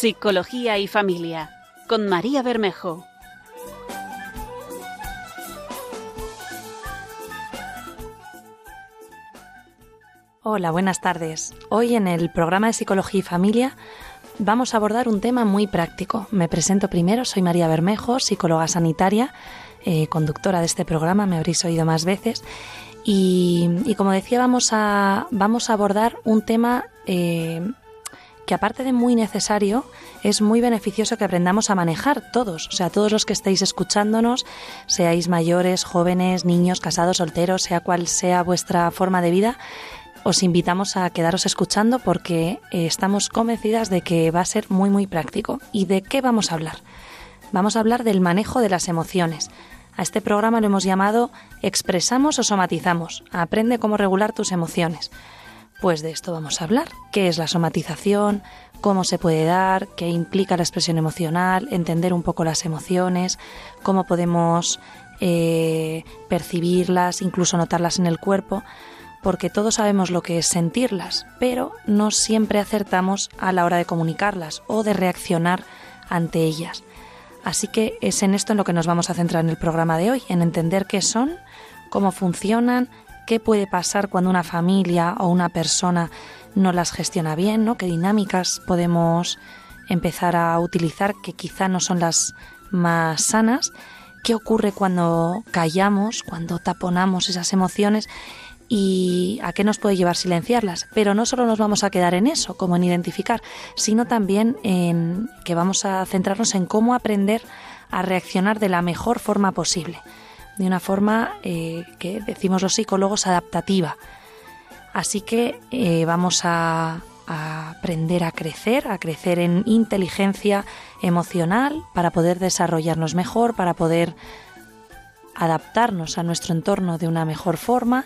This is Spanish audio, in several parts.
Psicología y Familia, con María Bermejo. Hola, buenas tardes. Hoy en el programa de Psicología y Familia vamos a abordar un tema muy práctico. Me presento primero, soy María Bermejo, psicóloga sanitaria, eh, conductora de este programa, me habréis oído más veces. Y, como decía, vamos a, vamos a abordar un tema eh, que aparte de muy necesario, es muy beneficioso que aprendamos a manejar todos, o sea, todos los que estéis escuchándonos, seáis mayores, jóvenes, niños, casados, solteros, sea cual sea vuestra forma de vida, os invitamos a quedaros escuchando porque eh, estamos convencidas de que va a ser muy muy práctico. ¿Y de qué vamos a hablar? Vamos a hablar del manejo de las emociones. A este programa lo hemos llamado Expresamos o somatizamos. Aprende cómo regular tus emociones. Pues de esto vamos a hablar. ¿Qué es la somatización? ¿Cómo se puede dar? ¿Qué implica la expresión emocional? Entender un poco las emociones, cómo podemos eh, percibirlas, incluso notarlas en el cuerpo, porque todos sabemos lo que es sentirlas, pero no siempre acertamos a la hora de comunicarlas o de reaccionar ante ellas. Así que es en esto en lo que nos vamos a centrar en el programa de hoy, en entender qué son, cómo funcionan, qué puede pasar cuando una familia o una persona no las gestiona bien, ¿no? qué dinámicas podemos empezar a utilizar que quizá no son las más sanas, qué ocurre cuando callamos, cuando taponamos esas emociones y a qué nos puede llevar silenciarlas. Pero no solo nos vamos a quedar en eso, como en identificar, sino también en que vamos a centrarnos en cómo aprender a reaccionar de la mejor forma posible de una forma eh, que decimos los psicólogos adaptativa. Así que eh, vamos a, aprender a crecer, a crecer en inteligencia emocional para poder desarrollarnos mejor, para poder adaptarnos a nuestro entorno de una mejor forma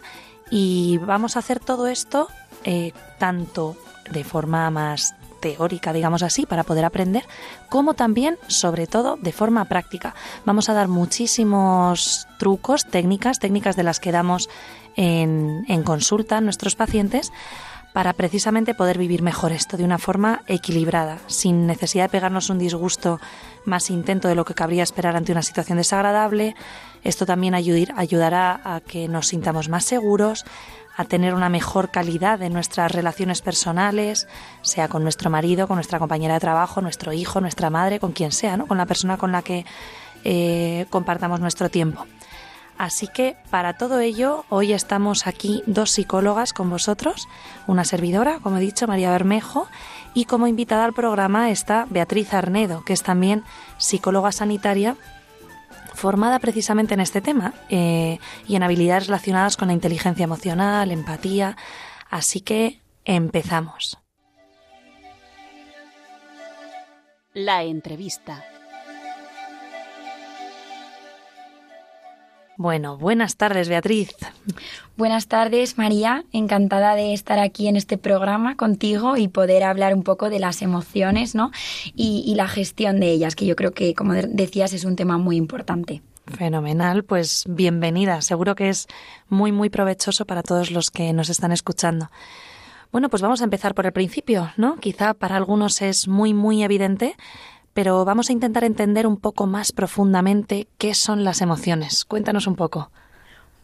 y vamos a hacer todo esto eh, tanto de forma más teórica, digamos así, para poder aprender, como también, sobre todo, de forma práctica. Vamos a dar muchísimos trucos, técnicas, técnicas de las que damos en, consulta a nuestros pacientes para precisamente poder vivir mejor esto de una forma equilibrada, sin necesidad de pegarnos un disgusto más intento de lo que cabría esperar ante una situación desagradable. Esto también ayudará a que nos sintamos más seguros, a tener una mejor calidad en nuestras relaciones personales, sea con nuestro marido, con nuestra compañera de trabajo, nuestro hijo, nuestra madre, con quien sea, ¿no? con la persona con la que eh, compartamos nuestro tiempo. Así que para todo ello, hoy estamos aquí dos psicólogas con vosotros, una servidora, como he dicho, María Bermejo, y como invitada al programa está Beatriz Arnedo, que es también psicóloga sanitaria formada precisamente en este tema eh, y en habilidades relacionadas con la inteligencia emocional, empatía. Así que empezamos. La entrevista. Bueno, buenas tardes, Beatriz. Buenas tardes, María. Encantada de estar aquí en este programa contigo y poder hablar un poco de las emociones, ¿no? Y, la gestión de ellas, que yo creo que, como decías, es un tema muy importante. Fenomenal, pues bienvenida. Seguro que es muy, muy provechoso para todos los que nos están escuchando. Bueno, pues vamos a empezar por el principio, ¿no? Quizá para algunos es muy, muy evidente, pero vamos a intentar entender un poco más profundamente qué son las emociones. Cuéntanos un poco.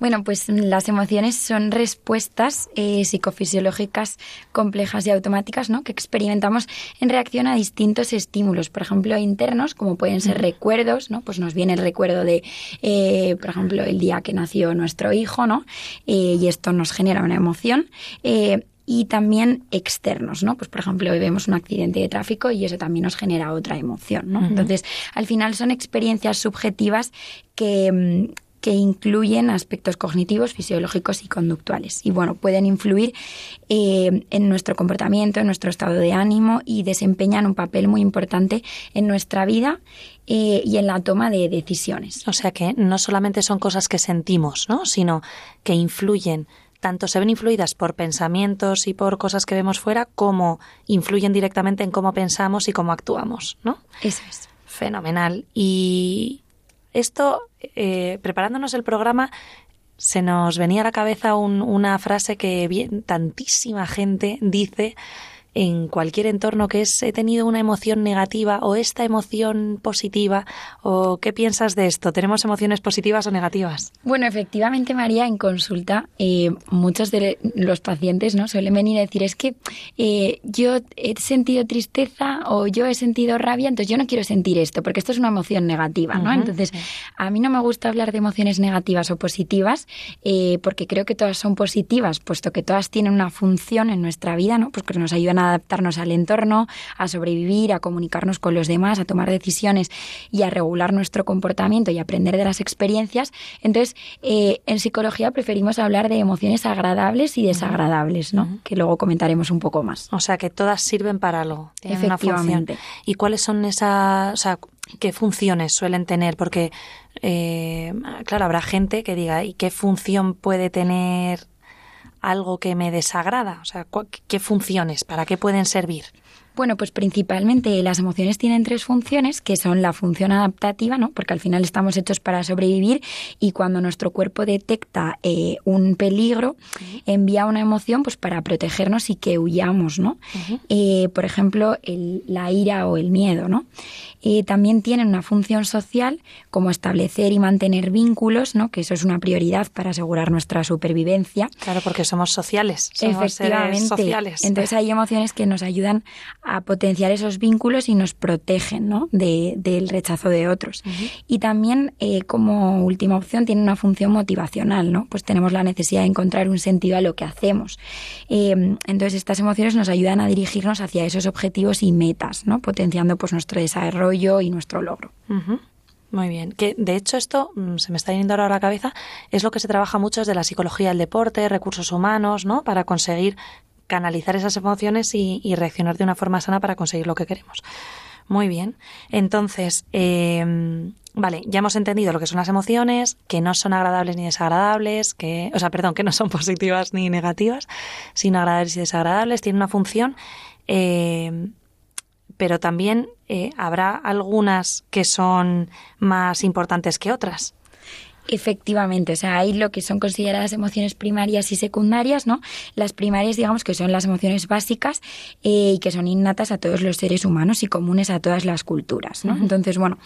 Bueno, pues las emociones son respuestas eh, psicofisiológicas complejas y automáticas ¿no? que experimentamos en reacción a distintos estímulos, por ejemplo, internos, como pueden ser recuerdos, ¿no? pues nos viene el recuerdo de, eh, por ejemplo, el día que nació nuestro hijo, ¿no? Eh, y esto nos genera una emoción y también externos, ¿no? Pues por ejemplo, hoy vemos un accidente de tráfico y eso también nos genera otra emoción, ¿no? Entonces, al final son experiencias subjetivas que mm, que incluyen aspectos cognitivos, fisiológicos y conductuales. Y bueno, pueden influir eh, en nuestro comportamiento, en nuestro estado de ánimo y desempeñan un papel muy importante en nuestra vida eh, y en la toma de decisiones. O sea que no solamente son cosas que sentimos, ¿no? sino que influyen tanto se ven influidas por pensamientos y por cosas que vemos fuera, como influyen directamente en cómo pensamos y cómo actuamos, ¿no? Eso es. Fenomenal. Y esto, eh, preparándonos el programa, se nos venía a la cabeza una frase que bien, tantísima gente dice en cualquier entorno que es he tenido una emoción negativa o esta emoción positiva o qué piensas de esto? ¿Tenemos emociones positivas o negativas? Bueno, efectivamente, María, en consulta eh, muchos de los pacientes no suelen venir a decir es que eh, yo he sentido tristeza o yo he sentido rabia, entonces yo no quiero sentir esto porque esto es una emoción negativa, ¿no? Entonces, a mí no me gusta hablar de emociones negativas o positivas eh, porque creo que todas son positivas, puesto que todas tienen una función en nuestra vida, ¿no? Pues que nos ayudan a adaptarnos al entorno, a sobrevivir, a comunicarnos con los demás, a tomar decisiones y a regular nuestro comportamiento y aprender de las experiencias. Entonces, eh, en psicología preferimos hablar de emociones agradables y desagradables, ¿no? Que luego comentaremos un poco más. O sea, que todas sirven para algo. Efectivamente. ¿Y cuáles son esas, o sea, qué funciones suelen tener? Porque, eh, claro, habrá gente que diga, ¿y qué función puede tener algo que me desagrada? O sea, ¿qué funciones? ¿Para qué pueden servir? Bueno, pues principalmente las emociones tienen tres funciones, que son la función adaptativa, ¿no? Porque al final estamos hechos para sobrevivir y cuando nuestro cuerpo detecta eh, un peligro, envía una emoción pues para protegernos y que huyamos, ¿no? Eh, por ejemplo, la ira o el miedo, ¿no? Eh, también tienen una función social como establecer y mantener vínculos, ¿no? que eso es una prioridad para asegurar nuestra supervivencia. Claro, porque somos sociales, somos Seres sociales. Entonces hay emociones que nos ayudan a potenciar esos vínculos y nos protegen ¿no? de, del rechazo de otros. Y también, eh, como última opción, tiene una función motivacional, ¿no? Pues tenemos la necesidad de encontrar un sentido a lo que hacemos. Eh, entonces estas emociones nos ayudan a dirigirnos hacia esos objetivos y metas, ¿no? Potenciando pues nuestro desarrollo y nuestro logro. Muy bien. Que de hecho esto mm, se me está yendo ahora a la cabeza es lo que se trabaja mucho desde la psicología del deporte, recursos humanos, ¿no? Para conseguir canalizar esas emociones y, reaccionar de una forma sana para conseguir lo que queremos. Muy bien. Entonces, em, vale, ya hemos entendido lo que son las emociones, que no son agradables ni desagradables, que, o sea, perdón, que no son positivas ni negativas, sino agradables y desagradables, tienen una función. Em, pero también eh, habrá algunas que son más importantes que otras. Efectivamente, o sea, hay lo que son consideradas emociones primarias y secundarias, ¿no? Las primarias, digamos, que son las emociones básicas eh, y que son innatas a todos los seres humanos y comunes a todas las culturas, ¿no? Entonces, bueno,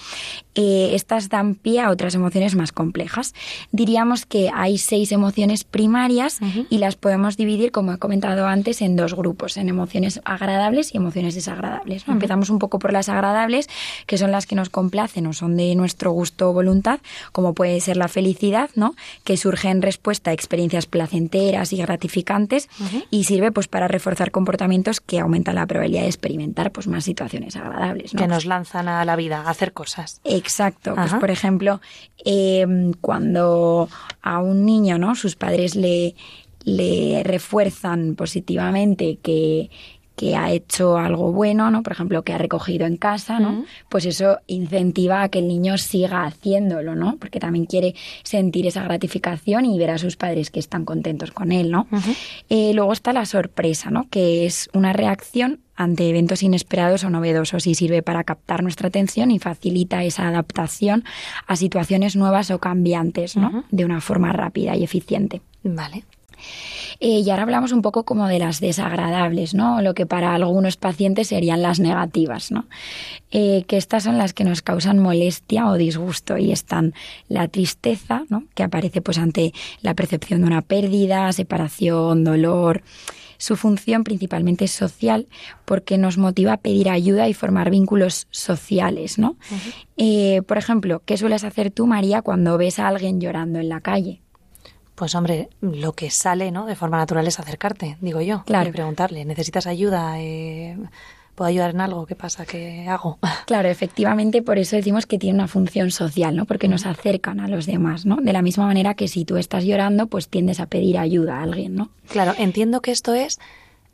eh, estas dan pie a otras emociones más complejas. Diríamos que hay seis emociones primarias y las podemos dividir, como he comentado antes, en dos grupos, en emociones agradables y emociones desagradables. Empezamos un poco por las agradables, que son las que nos complacen o son de nuestro gusto o voluntad, como puede ser la felicidad, ¿no? Que surge en respuesta a experiencias placenteras y gratificantes y sirve pues para reforzar comportamientos que aumentan la probabilidad de experimentar pues más situaciones agradables, Que nos lanzan a la vida, a hacer cosas. Exacto. Pues por ejemplo, em, cuando a un niño, ¿no? Sus padres le le refuerzan positivamente que, que ha hecho algo bueno, ¿no? Por ejemplo, que ha recogido en casa, ¿no? Pues eso incentiva a que el niño siga haciéndolo, ¿no? Porque también quiere sentir esa gratificación y ver a sus padres que están contentos con él, ¿no? Eh, luego está la sorpresa, ¿no? Que es una reacción ante eventos inesperados o novedosos y sirve para captar nuestra atención y facilita esa adaptación a situaciones nuevas o cambiantes, ¿no? De una forma rápida y eficiente. Vale. Eh, y ahora hablamos un poco como de las desagradables, ¿no? Lo que para algunos pacientes serían las negativas, ¿no? Eh, que estas son las que nos causan molestia o disgusto y están la tristeza, ¿no? Que aparece pues ante la percepción de una pérdida, separación, dolor. Su función principalmente es social porque nos motiva a pedir ayuda y formar vínculos sociales, ¿no? Eh, por ejemplo, ¿qué sueles hacer tú, María, cuando ves a alguien llorando en la calle? Pues hombre, lo que sale, ¿no? De forma natural es acercarte, digo yo. Claro. Y preguntarle, ¿necesitas ayuda? Eh, ¿Puedo ayudar en algo? ¿Qué pasa? ¿Qué hago? Claro, efectivamente, por eso decimos que tiene una función social, ¿no? Porque nos acercan a los demás, ¿no? De la misma manera que si tú estás llorando, pues tiendes a pedir ayuda a alguien, ¿no? Claro, entiendo que esto es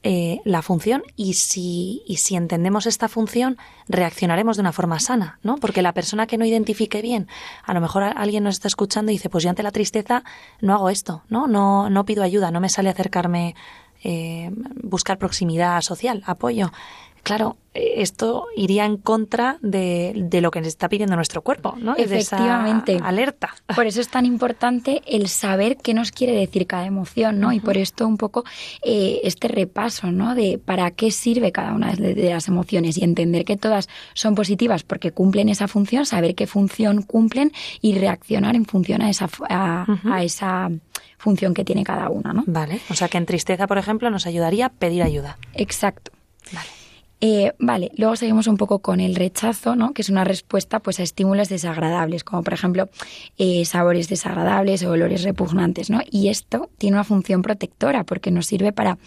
eh, la función y si, y si entendemos esta función, reaccionaremos de una forma sana, ¿no? Porque la persona que no identifique bien, a lo mejor alguien nos está escuchando y dice, pues yo ante la tristeza no hago esto, ¿no? No, no pido ayuda, no me sale acercarme, eh, buscar proximidad social, apoyo. Claro, eh, esto iría en contra de, de, lo que nos está pidiendo nuestro cuerpo, ¿no? Efectivamente. alerta. Por eso es tan importante el saber qué nos quiere decir cada emoción, ¿no? Y por esto un poco eh, este repaso, ¿no? De para qué sirve cada una de, las emociones y entender que todas son positivas porque cumplen esa función, saber qué función cumplen y reaccionar en función a esa, a esa función que tiene cada una, ¿no? Vale. O sea que en tristeza, por ejemplo, nos ayudaría a pedir ayuda. Exacto. Vale. Eh, vale, luego seguimos un poco con el rechazo, ¿no? que es una respuesta pues, a estímulos desagradables, como por ejemplo eh, sabores desagradables o olores repugnantes. ¿no? Y esto tiene una función protectora porque nos sirve para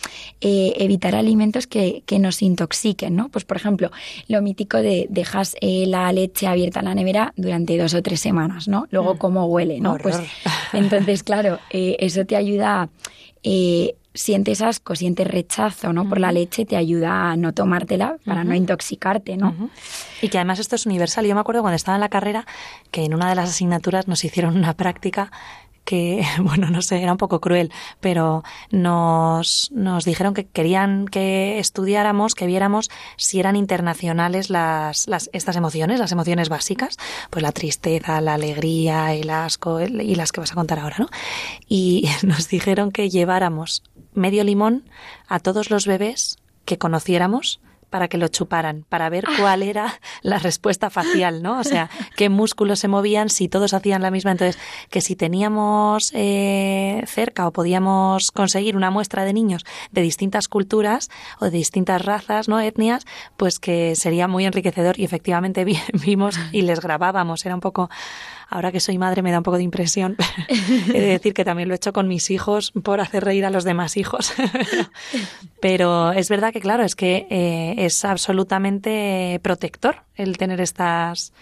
eh, evitar alimentos que, que, nos intoxiquen. ¿no? Pues por ejemplo, lo mítico de dejas la leche abierta en la nevera durante dos o tres semanas, ¿no? Luego mm. cómo huele, ¿no? Pues entonces, claro, eso te ayuda a sientes asco, sientes rechazo, ¿no? Por la leche te ayuda a no tomártela para no intoxicarte, ¿no? Y que además esto es universal. Yo me acuerdo cuando estaba en la carrera que en una de las asignaturas nos hicieron una práctica que, bueno, no sé, era un poco cruel, pero nos, nos dijeron que querían que estudiáramos, que viéramos si eran internacionales las, las, estas emociones, las emociones básicas, pues la tristeza, la alegría, el asco y las que vas a contar ahora, ¿no? Y nos dijeron que lleváramos medio limón a todos los bebés que conociéramos para que lo chuparan, para ver cuál era la respuesta facial, ¿no? O sea, qué músculos se movían, si todos hacían la misma. Entonces, que si teníamos eh, cerca o podíamos conseguir una muestra de niños de distintas culturas o de distintas razas, ¿no? Etnias, pues que sería muy enriquecedor y efectivamente vimos y les grabábamos. Era un poco ahora que soy madre me da un poco de impresión. He de decir que también lo he hecho con mis hijos por hacer reír a los demás hijos. Pero es verdad que, claro, es que eh, es absolutamente protector el tener estas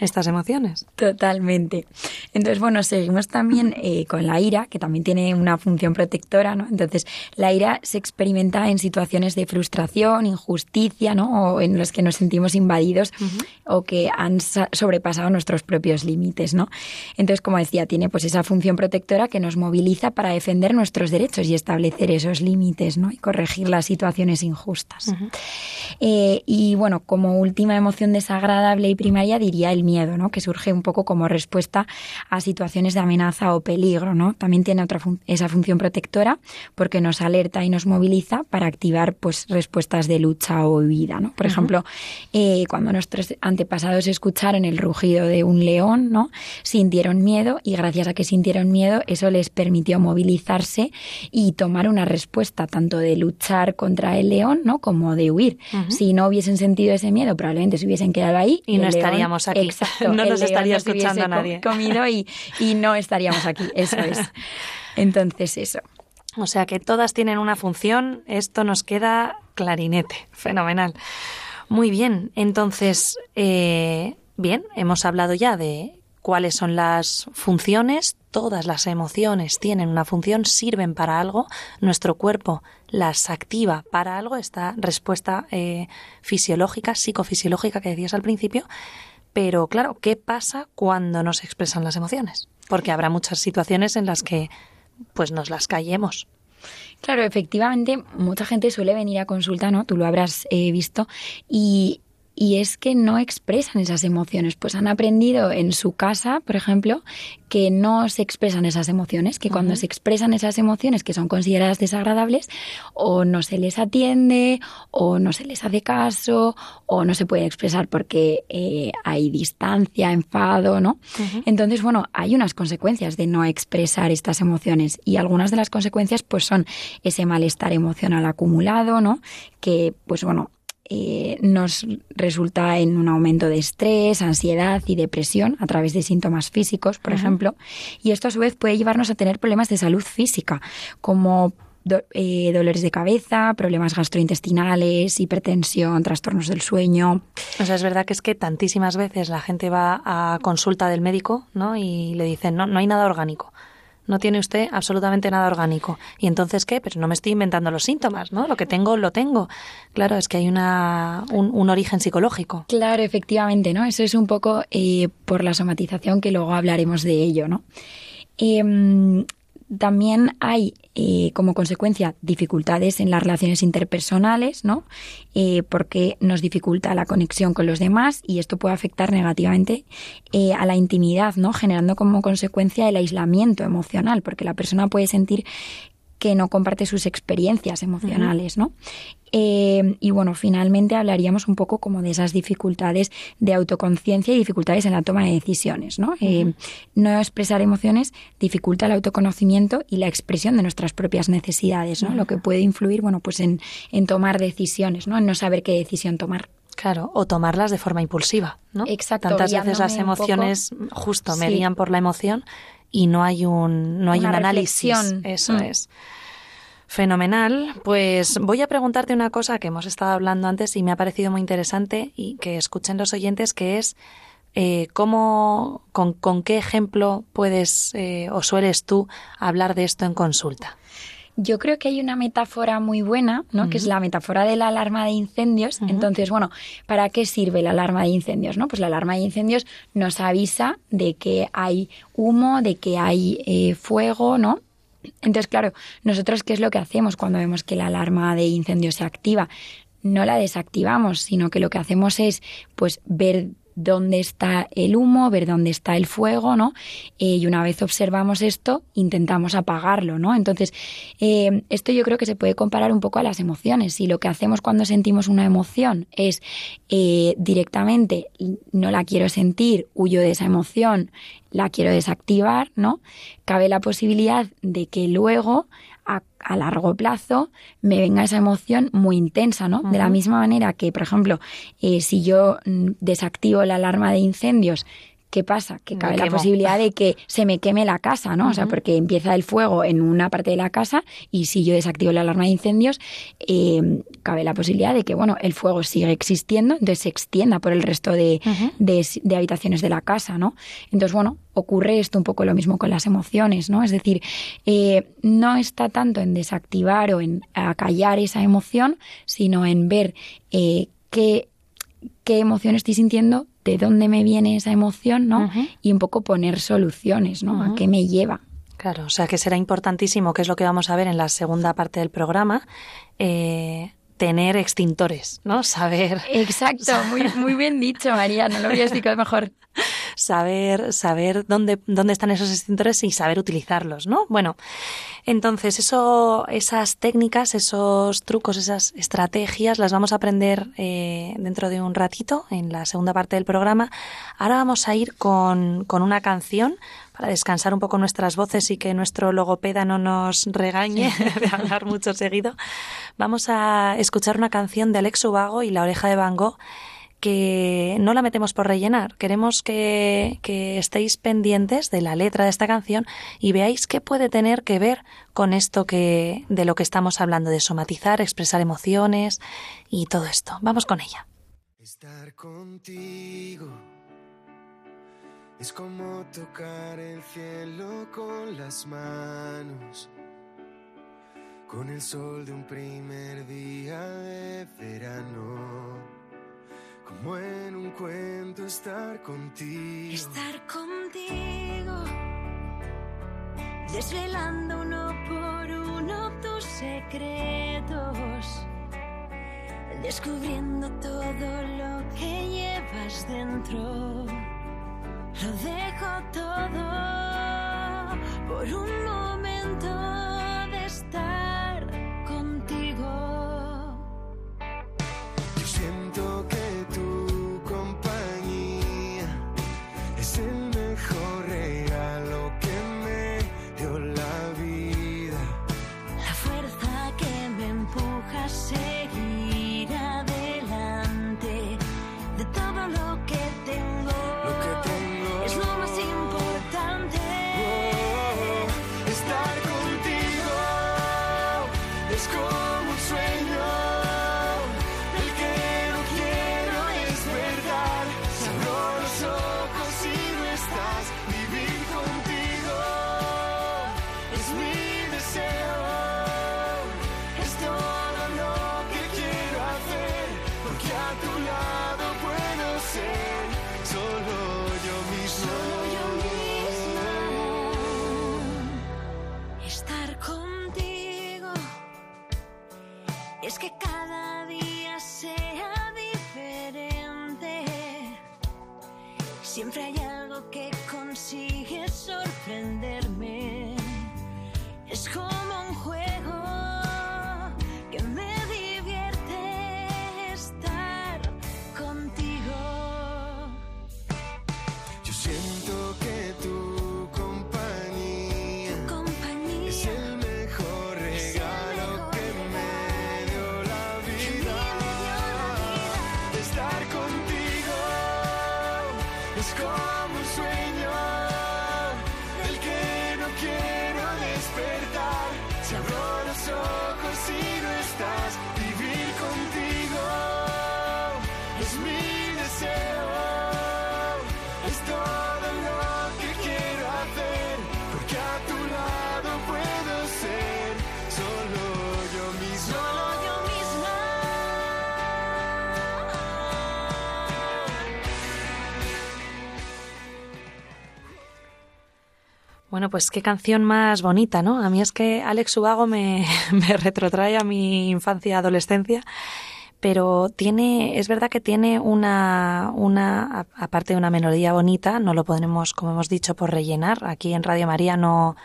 estas emociones. Totalmente. Entonces, bueno, seguimos también eh, con la ira, que también tiene una función protectora, ¿no? Entonces, la ira se experimenta en situaciones de frustración, injusticia, ¿no? O en los que nos sentimos invadidos o que han sobrepasado nuestros propios límites, ¿no? Entonces, como decía, tiene pues esa función protectora que nos moviliza para defender nuestros derechos y establecer esos límites, ¿no? Y corregir las situaciones injustas. Eh, y bueno, como última emoción desagradable y primaria diría el miedo, ¿no? que surge un poco como respuesta a situaciones de amenaza o peligro. ¿no? También tiene otra esa función protectora porque nos alerta y nos moviliza para activar pues, respuestas de lucha o huida. ¿no? Por ejemplo, eh, cuando nuestros antepasados escucharon el rugido de un león, ¿no? sintieron miedo y gracias a que sintieron miedo eso les permitió movilizarse y tomar una respuesta tanto de luchar contra el león ¿no? como de huir. Si no hubiesen sentido ese miedo, probablemente se hubiesen quedado ahí. Y, no estaríamos aquí. no nos estaría escuchando nadie. Comido y, y no estaríamos aquí, eso es. Entonces, eso. O sea que todas tienen una función, esto nos queda clarinete, fenomenal. Muy bien, entonces, eh, bien, hemos hablado ya de cuáles son las funciones, todas las emociones tienen una función, sirven para algo, nuestro cuerpo las activa para algo, esta respuesta eh, fisiológica, psicofisiológica que decías al principio, pero claro, ¿qué pasa cuando no se expresan las emociones? Porque habrá muchas situaciones en las que pues nos las callemos. Claro, efectivamente, mucha gente suele venir a consulta, ¿no? Tú lo habrás eh, visto y y es que no expresan esas emociones. Pues han aprendido en su casa, por ejemplo, que no se expresan esas emociones, que cuando se expresan esas emociones que son consideradas desagradables, o no se les atiende, o no se les hace caso, o no se puede expresar porque eh, hay distancia, enfado, ¿no? Entonces, bueno, hay unas consecuencias de no expresar estas emociones y algunas de las consecuencias pues son ese malestar emocional acumulado, ¿no? Que, pues bueno, eh, nos resulta en un aumento de estrés, ansiedad y depresión a través de síntomas físicos, por ejemplo. Y esto a su vez puede llevarnos a tener problemas de salud física, como eh, dolores de cabeza, problemas gastrointestinales, hipertensión, trastornos del sueño. O sea, es verdad que es que tantísimas veces la gente va a consulta del médico ¿no? y le dicen, no, no hay nada orgánico no tiene usted absolutamente nada orgánico. ¿Y entonces qué? Pero no me estoy inventando los síntomas, ¿no? Lo que tengo, lo tengo. Claro, es que hay una, un, origen psicológico. Claro, efectivamente, ¿no? Eso es un poco eh, por la somatización que luego hablaremos de ello, ¿no? Em, también hay eh, como consecuencia dificultades en las relaciones interpersonales, ¿no? Eh, porque nos dificulta la conexión con los demás y esto puede afectar negativamente eh, a la intimidad, ¿no? Generando como consecuencia el aislamiento emocional, porque la persona puede sentir que no comparte sus experiencias emocionales, ¿no? Eh, y bueno, finalmente hablaríamos un poco como de esas dificultades de autoconciencia y dificultades en la toma de decisiones, ¿no? Eh, no expresar emociones dificulta el autoconocimiento y la expresión de nuestras propias necesidades, ¿no? Lo que puede influir, bueno, pues en, en tomar decisiones, ¿no? En no saber qué decisión tomar. Claro, o tomarlas de forma impulsiva, ¿no? Exacto. Tantas veces las emociones justo me guían por la emoción y no hay un, no hay un análisis. Eso mm. es. Fenomenal. Pues voy a preguntarte una cosa que hemos estado hablando antes y me ha parecido muy interesante y que escuchen los oyentes, que es eh, cómo, con, qué ejemplo puedes eh, o sueles tú hablar de esto en consulta. Yo creo que hay una metáfora muy buena, ¿no? Que es la metáfora de la alarma de incendios. Entonces, bueno, ¿para qué sirve la alarma de incendios, no? Pues la alarma de incendios nos avisa de que hay humo, de que hay eh, fuego, ¿no? Entonces, claro, nosotros qué es lo que hacemos cuando vemos que la alarma de incendios se activa? No la desactivamos, sino que lo que hacemos es pues ver dónde está el humo, ver dónde está el fuego, ¿no? Eh, y una vez observamos esto, intentamos apagarlo, ¿no? Entonces, eh, esto yo creo que se puede comparar un poco a las emociones. Si lo que hacemos cuando sentimos una emoción es eh, directamente no la quiero sentir, huyo de esa emoción, la quiero desactivar, ¿no? Cabe la posibilidad de que luego a, largo plazo me venga esa emoción muy intensa, ¿no? De la misma manera que, por ejemplo, eh, si yo mm, desactivo la alarma de incendios ¿Qué pasa? Que cabe la posibilidad de que se me queme la casa, ¿no? O sea, porque empieza el fuego en una parte de la casa y si yo desactivo la alarma de incendios, eh, cabe la posibilidad de que, bueno, el fuego sigue existiendo, entonces se extienda por el resto de, de, habitaciones de la casa, ¿no? Entonces, bueno, ocurre esto un poco lo mismo con las emociones, ¿no? Es decir, eh, no está tanto en desactivar o en acallar esa emoción, sino en ver eh, qué, qué emoción estoy sintiendo de dónde me viene esa emoción, ¿no? Y un poco poner soluciones, ¿no? A qué me lleva. Claro, o sea que será importantísimo, que es lo que vamos a ver en la segunda parte del programa, eh, tener extintores, ¿no? Saber. Exacto, muy, muy bien dicho, María, no lo había explicado mejor. Saber, saber dónde, dónde están esos extintores y saber utilizarlos, ¿no? Bueno, entonces eso, esas técnicas, esos trucos, esas estrategias las vamos a aprender eh, dentro de un ratito en la segunda parte del programa. Ahora vamos a ir con, con una canción para descansar un poco nuestras voces y que nuestro logopeda no nos regañe de hablar mucho seguido, vamos a escuchar una canción de Alex Ubago y La oreja de Van Gogh que no la metemos por rellenar. Queremos que, que, estéis pendientes de la letra de esta canción y veáis qué puede tener que ver con esto que, de lo que estamos hablando, de somatizar, expresar emociones y todo esto. Vamos con ella. Estar contigo es como tocar el cielo con las manos, con el sol de un primer día de verano. Como en un cuento estar contigo. Estar contigo. Desvelando uno por uno tus secretos. Descubriendo todo lo que llevas dentro lo dejo todo por un momento de estar Bueno, pues qué canción más bonita, ¿no? A mí es que Alex Ubago me, me retrotrae a mi infancia adolescencia, pero tiene, es verdad que tiene una, una, aparte de una melodía bonita, no lo podremos, como hemos dicho, por rellenar. Aquí en Radio María no,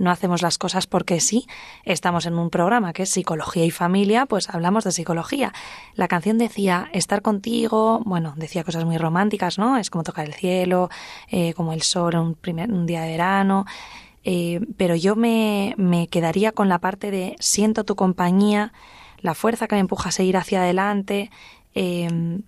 no hacemos las cosas porque sí. Estamos en un programa que es Psicología y Familia, pues hablamos de psicología. La canción decía estar contigo, bueno, decía cosas muy románticas, ¿no? Es como tocar el cielo, eh, como el sol un, primer, un día de verano. Eh, pero yo me, me quedaría con la parte de siento tu compañía, la fuerza que me empuja a seguir hacia adelante. eh,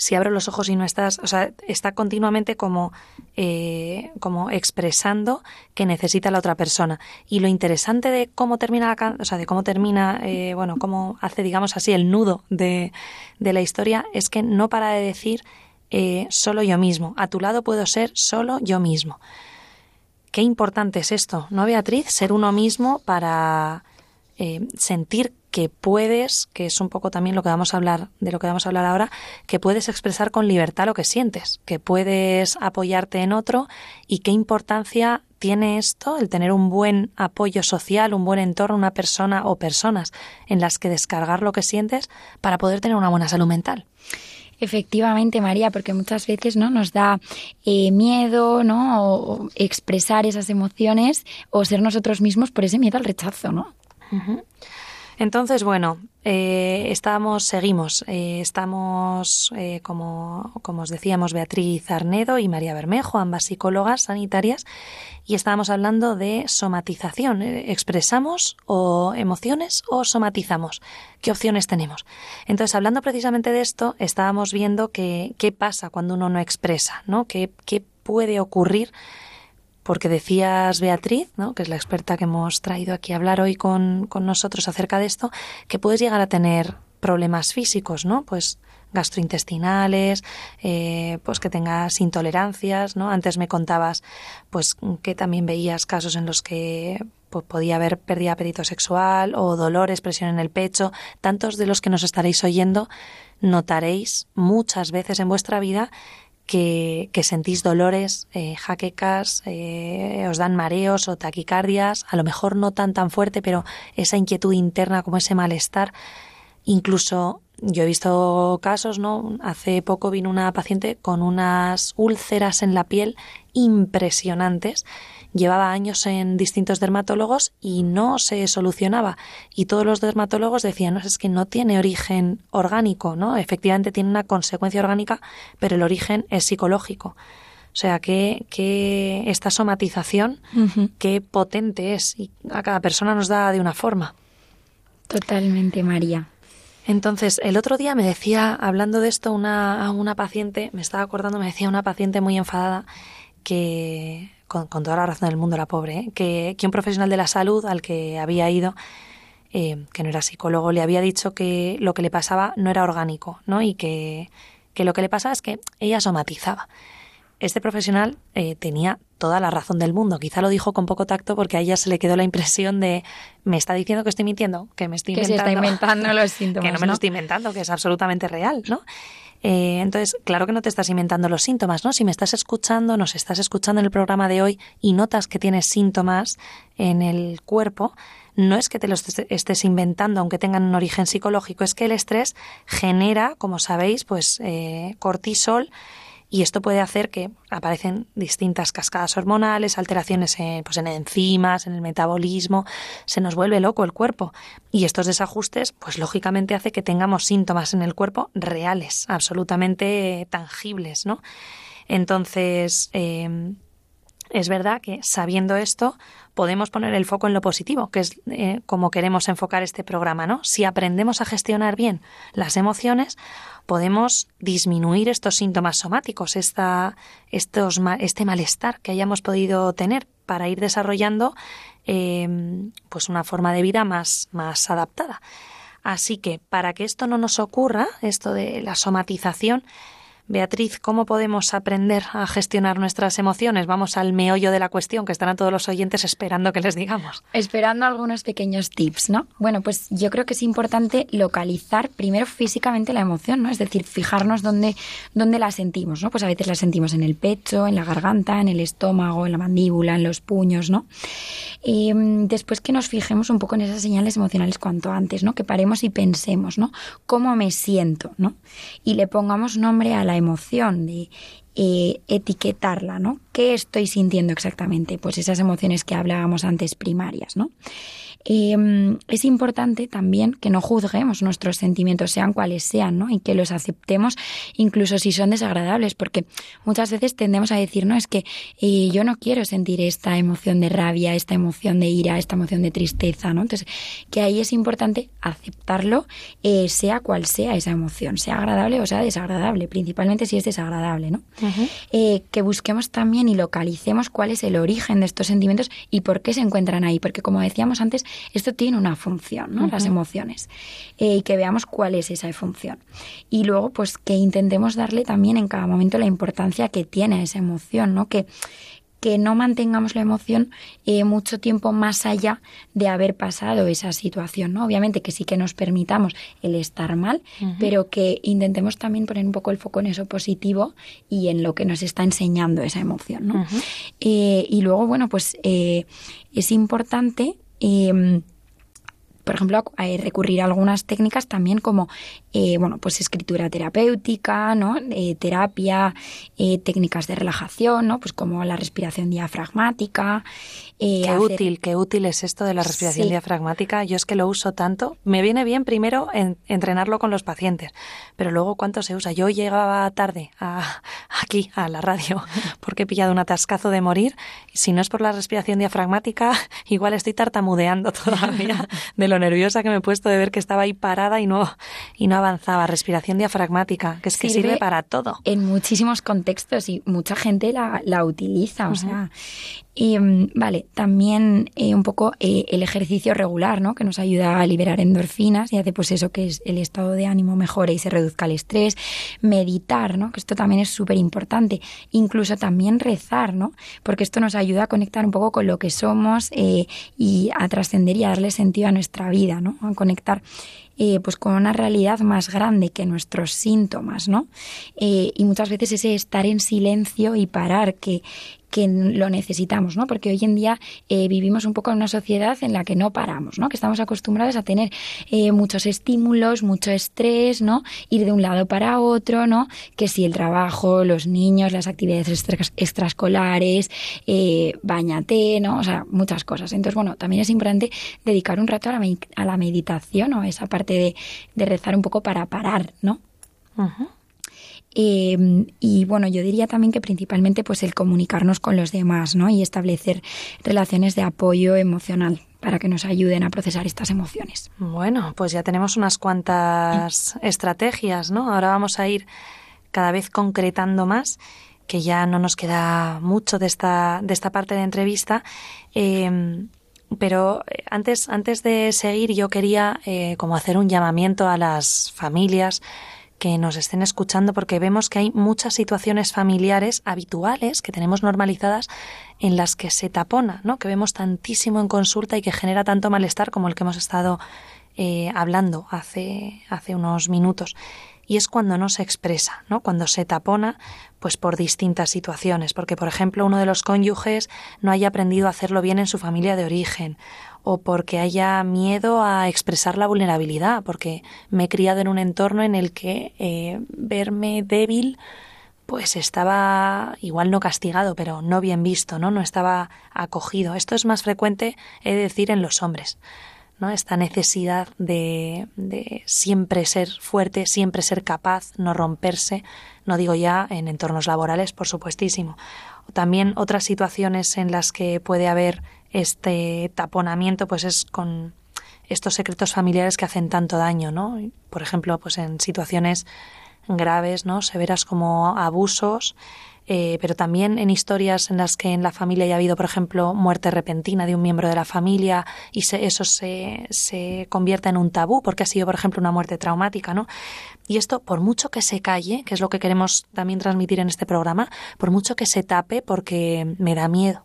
si abro los ojos y no estás, o sea, está continuamente como, eh, como expresando que necesita la otra persona. Y lo interesante de cómo termina la can- o sea, de cómo termina, eh, bueno, cómo hace, digamos así, el nudo de, de la historia, es que no para de decir eh, solo yo mismo. A tu lado puedo ser solo yo mismo. Qué importante es esto, ¿no, Beatriz? Ser uno mismo para eh, sentir que puedes, que es un poco también lo que vamos a hablar, de lo que vamos a hablar ahora, que puedes expresar con libertad lo que sientes, que puedes apoyarte en otro y qué importancia tiene esto, el tener un buen apoyo social, un buen entorno, una persona o personas en las que descargar lo que sientes para poder tener una buena salud mental. Efectivamente, María, porque muchas veces no nos da eh, miedo, ¿no? Expresar esas emociones o ser nosotros mismos por ese miedo al rechazo, ¿no? Entonces, bueno, eh, estamos, seguimos, eh, estamos, eh, como, como os decíamos, Beatriz Arnedo y María Bermejo, ambas psicólogas sanitarias, y estábamos hablando de somatización. Eh, ¿Expresamos o emociones o somatizamos? ¿Qué opciones tenemos? Entonces, hablando precisamente de esto, estábamos viendo que, qué pasa cuando uno no expresa, ¿no? ¿Qué, qué puede ocurrir? Porque decías Beatriz, ¿no? que es la experta que hemos traído aquí a hablar hoy con, con nosotros acerca de esto, que puedes llegar a tener problemas físicos, ¿no? Pues gastrointestinales, eh, pues que tengas intolerancias, ¿no? Antes me contabas, pues que también veías casos en los que pues, podía haber pérdida de apetito sexual o dolores, presión en el pecho. Tantos de los que nos estaréis oyendo notaréis muchas veces en vuestra vida que, que sentís dolores, eh, jaquecas, eh, os dan mareos o taquicardias, a lo mejor no tan tan fuerte, pero esa inquietud interna como ese malestar, incluso yo he visto casos, ¿no? Hace poco vino una paciente con unas úlceras en la piel impresionantes. Llevaba años en distintos dermatólogos y no se solucionaba. Y todos los dermatólogos decían, no, es que no tiene origen orgánico, ¿no? Efectivamente tiene una consecuencia orgánica, pero el origen es psicológico. O sea, que, que esta somatización, qué potente es y a cada persona nos da de una forma. Totalmente, María. Entonces, el otro día me decía, hablando de esto, una, una paciente, me estaba acordando, me decía una paciente muy enfadada que, con, con toda la razón del mundo, la pobre, ¿eh? que, que un profesional de la salud al que había ido, eh, que no era psicólogo, le había dicho que lo que le pasaba no era orgánico, ¿no? Y que, que lo que le pasaba es que ella somatizaba. Este profesional eh, tenía toda la razón del mundo. Quizá lo dijo con poco tacto porque a ella se le quedó la impresión de me está diciendo que estoy mintiendo, que me estoy Que se está inventando los síntomas. que no me ¿no? lo estoy inventando, que es absolutamente real, ¿no? Eh, entonces, claro que no te estás inventando los síntomas, ¿no? Si me estás escuchando, nos estás escuchando en el programa de hoy y notas que tienes síntomas en el cuerpo, no es que te los estés- inventando, aunque tengan un origen psicológico, es que el estrés genera, como sabéis, pues eh, cortisol y esto puede hacer que aparecen distintas cascadas hormonales, alteraciones en, pues en enzimas, en el metabolismo, se nos vuelve loco el cuerpo. Y estos desajustes, pues lógicamente hace que tengamos síntomas en el cuerpo reales, absolutamente tangibles, ¿no? Entonces, eh, es verdad que sabiendo esto podemos poner el foco en lo positivo, que es eh, como queremos enfocar este programa, ¿no? Si aprendemos a gestionar bien las emociones, podemos disminuir estos síntomas somáticos, esta, estos, este malestar que hayamos podido tener para ir desarrollando eh, pues una forma de vida más, más adaptada. Así que para que esto no nos ocurra, esto de la somatización, Beatriz, ¿cómo podemos aprender a gestionar nuestras emociones? Vamos al meollo de la cuestión que estarán todos los oyentes esperando que les digamos. Esperando algunos pequeños tips, ¿no? Bueno, pues yo creo que es importante localizar primero físicamente la emoción, ¿no? Es decir, fijarnos dónde, dónde la sentimos, ¿no? Pues a veces la sentimos en el pecho, en la garganta, en el estómago, en la mandíbula, en los puños, ¿no? Mm, después que nos fijemos un poco en esas señales emocionales cuanto antes, ¿no? Que paremos y pensemos, ¿no? ¿Cómo me siento, ¿no? Y le pongamos nombre a la emoción de eh, etiquetarla, ¿no? ¿Qué estoy sintiendo exactamente? Pues esas emociones que hablábamos antes primarias, ¿no? Eh, es importante también que no juzguemos nuestros sentimientos, sean cuales sean, ¿no? Y que los aceptemos incluso si son desagradables, porque muchas veces tendemos a decir, no, es que eh, yo no quiero sentir esta emoción de rabia, esta emoción de ira, esta emoción de tristeza, ¿no? Entonces, que ahí es importante aceptarlo, eh, sea cual sea esa emoción, sea agradable o sea desagradable, principalmente si es desagradable, ¿no? Eh, que busquemos también y localicemos cuál es el origen de estos sentimientos y por qué se encuentran ahí, porque como decíamos antes, esto tiene una función, ¿no? Las emociones. Eh, y que veamos cuál es esa función. Y luego, pues que intentemos darle también en cada momento la importancia que tiene esa emoción, ¿no? Que, que no mantengamos la emoción eh, mucho tiempo más allá de haber pasado esa situación, ¿no? Obviamente que sí que nos permitamos el estar mal, pero que intentemos también poner un poco el foco en eso positivo y en lo que nos está enseñando esa emoción, ¿no? Eh, y luego, bueno, pues eh, es importante eh, por ejemplo, recurrir a algunas técnicas también como, eh, bueno, pues escritura terapéutica, ¿no? Eh, terapia, eh, técnicas de relajación, ¿no? Pues como la respiración diafragmática. Eh, Qué hacer- útil, qué útil es esto de la respiración Sí. diafragmática. Yo es que lo uso tanto. Me viene bien primero en- entrenarlo con los pacientes, pero luego cuánto se usa. Yo llegaba tarde a, aquí a la radio porque he pillado un atascazo de morir. Si no es por la respiración diafragmática, igual estoy tartamudeando todavía de lo nerviosa que me he puesto de ver que estaba ahí parada y no y no avanzaba. Respiración diafragmática, que es que Sirve sirve para todo. en muchísimos contextos y mucha gente la, la utiliza, o sea. Mm, vale, también eh, un poco eh, el ejercicio regular, ¿no? Que nos ayuda a liberar endorfinas y hace pues eso que es el estado de ánimo mejore y se reduzca el estrés. Meditar, ¿no? Que esto también es súper importante. Incluso también rezar, ¿no? Porque esto nos ayuda a conectar un poco con lo que somos eh, y a trascender y a darle sentido a nuestra vida, ¿no? A conectar eh, pues con una realidad más grande que nuestros síntomas, ¿no? Y muchas veces ese estar en silencio y parar, que, que lo necesitamos, ¿no? Porque hoy en día eh, vivimos un poco en una sociedad en la que no paramos, ¿no? Que estamos acostumbrados a tener eh, muchos estímulos, mucho estrés, ¿no? Ir de un lado para otro, ¿no? Que si el trabajo, los niños, las actividades extraescolares, eh, bañate, ¿no? O sea, muchas cosas. Entonces, bueno, también es importante dedicar un rato a la, a la meditación o a esa parte de, de rezar un poco para parar, ¿no? Eh, y bueno, yo diría también que principalmente pues el comunicarnos con los demás, ¿no? Y establecer relaciones de apoyo emocional para que nos ayuden a procesar estas emociones. Bueno, pues ya tenemos unas cuantas estrategias, ¿no? Ahora vamos a ir cada vez concretando más, que ya no nos queda mucho de esta, de esta parte de entrevista. Eh, pero antes, antes de seguir, yo quería eh, como hacer un llamamiento a las familias que nos estén escuchando porque vemos que hay muchas situaciones familiares habituales que tenemos normalizadas en las que se tapona, ¿no? Que vemos tantísimo en consulta y que genera tanto malestar como el que hemos estado eh, hablando hace, hace unos minutos. Y es cuando no se expresa, ¿no? Cuando se tapona, pues por distintas situaciones. Porque, por ejemplo, uno de los cónyuges no haya aprendido a hacerlo bien en su familia de origen, o porque haya miedo a expresar la vulnerabilidad, porque me he criado en un entorno en el que eh, verme débil pues estaba igual no castigado, pero no bien visto, ¿no? No estaba acogido. Esto es más frecuente, he de decir, en los hombres. ¿no? Esta necesidad de, de siempre ser fuerte, siempre ser capaz, no romperse, no digo ya en entornos laborales, por supuestísimo. También otras situaciones en las que puede haber este taponamiento, pues es con estos secretos familiares que hacen tanto daño, ¿no? Por ejemplo, pues en situaciones graves, ¿no? Severas como abusos, eh, pero también en historias en las que en la familia haya habido, por ejemplo, muerte repentina de un miembro de la familia y se, eso se, se convierta en un tabú porque ha sido, por ejemplo, una muerte traumática, ¿no? Y esto, por mucho que se calle, que es lo que queremos también transmitir en este programa, por mucho que se tape porque me da miedo,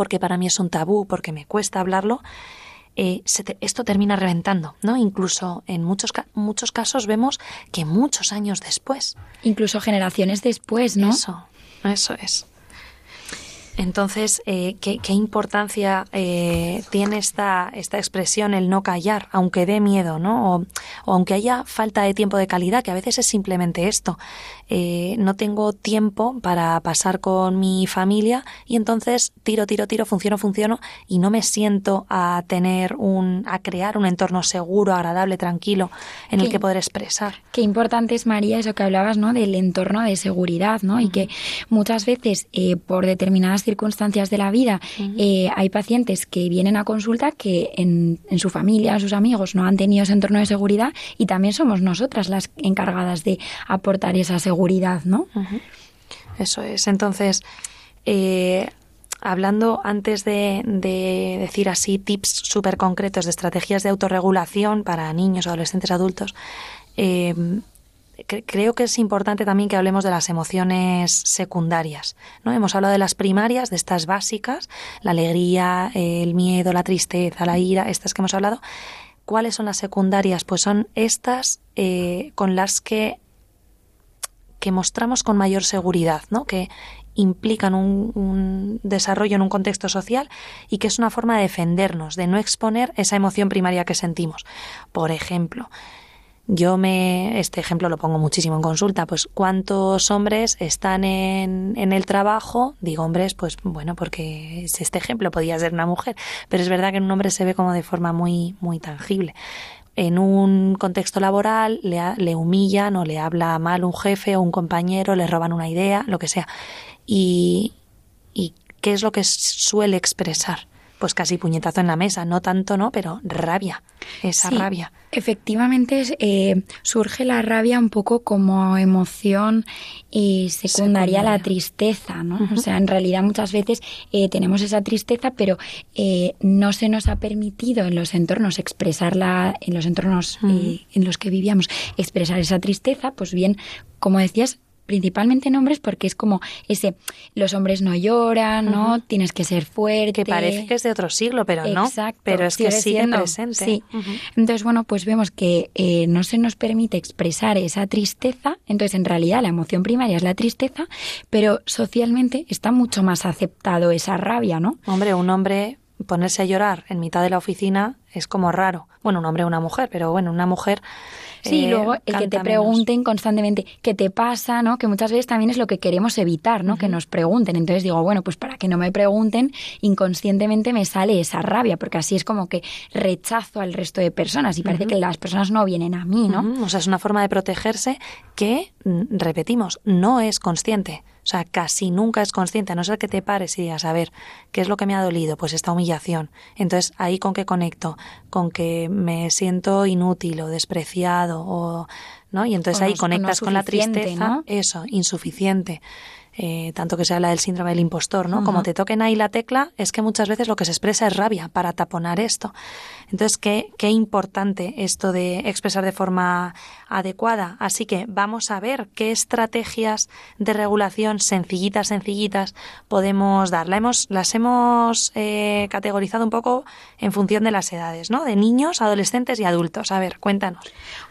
porque para mí es un tabú, porque me cuesta hablarlo, eh, se te- esto termina reventando, ¿no? Incluso en muchos, muchos casos vemos que muchos años después. Incluso generaciones después, ¿no? Eso, eso es. Entonces, eh, ¿qué, qué importancia eh, tiene esta, esta expresión, el no callar, aunque dé miedo, ¿no? O, o aunque haya falta de tiempo de calidad, que a veces es simplemente esto. Eh, no tengo tiempo para pasar con mi familia y entonces tiro, tiro, tiro, funciono, funciono y no me siento a tener un, a crear un entorno seguro, agradable, tranquilo, en el Sí. que poder expresar. Qué importante es, María, eso que hablabas, ¿no? Del entorno de seguridad, ¿no? Y que muchas veces, eh, por determinadas circunstancias de la vida, eh, hay pacientes que vienen a consulta que en, en su familia, sus amigos, no han tenido ese entorno de seguridad y también somos nosotras las encargadas de aportar esa seguridad, ¿no? Eso es. Entonces, eh, hablando antes de, de decir así tips súper concretos de estrategias de autorregulación para niños, adolescentes, adultos, eh, cre- creo que es importante también que hablemos de las emociones secundarias. ¿no? Hemos hablado de las primarias, de estas básicas, la alegría, el miedo, la tristeza, la ira, estas que hemos hablado. ¿Cuáles son las secundarias? Pues son estas eh, con las que que mostramos con mayor seguridad, ¿no? que implican un, un desarrollo en un contexto social y que es una forma de defendernos, de no exponer esa emoción primaria que sentimos. Por ejemplo, yo me, este ejemplo lo pongo muchísimo en consulta, pues cuántos hombres están en, en el trabajo, digo hombres, pues bueno, porque es este ejemplo podía ser una mujer, pero es verdad que en un hombre se ve como de forma muy, muy tangible. En un contexto laboral le, le humillan o le habla mal un jefe o un compañero, le roban una idea, lo que sea. Y, ¿Y qué es lo que suele expresar? Pues casi puñetazo en la mesa, no tanto, ¿no? Pero rabia, esa Sí, rabia. Efectivamente, eh, surge la rabia un poco como emoción eh, secundaria a la tristeza, ¿no? O sea, en realidad muchas veces eh, tenemos esa tristeza, pero eh, no se nos ha permitido en los entornos expresarla, en los entornos eh, en los que vivíamos, expresar esa tristeza, pues bien, como decías, principalmente en hombres porque es como ese los hombres no lloran no tienes que ser fuerte Que parece que es de otro siglo, pero no. Exacto, Pero es que sigue siendo, presente. Sí. Entonces, bueno, pues vemos que eh, no se nos permite expresar esa tristeza. Entonces, en realidad, la emoción primaria es la tristeza, pero socialmente está mucho más aceptado esa rabia, ¿no? Hombre, un hombre ponerse a llorar en mitad de la oficina es como raro. Bueno, un hombre o una mujer, pero bueno, una mujer. Sí, eh, luego el que te menos. pregunten constantemente qué te pasa, ¿no? Que muchas veces también es lo que queremos evitar, ¿no? Que nos pregunten. Entonces digo, bueno, pues para que no me pregunten, inconscientemente me sale esa rabia, porque así es como que rechazo al resto de personas y parece que las personas no vienen a mí, ¿no? O sea, es una forma de protegerse que, mm, repetimos, no es consciente. O sea, casi nunca es consciente, a no ser que te pares y digas, a ver, ¿qué es lo que me ha dolido? Pues esta humillación. Entonces, ahí con qué conecto, con que me siento inútil o despreciado o, ¿no? Y entonces O ahí no- o no conectas con la tristeza, ¿no? eso, insuficiente. Eh, tanto que se habla del síndrome del impostor, ¿no? Como te toquen ahí la tecla, es que muchas veces lo que se expresa es rabia para taponar esto. Entonces, qué, qué importante esto de expresar de forma adecuada. Así que vamos a ver qué estrategias de regulación sencillitas, sencillitas podemos dar. La hemos, las hemos eh, categorizado un poco en función de las edades, ¿no? De niños, adolescentes y adultos. A ver, cuéntanos.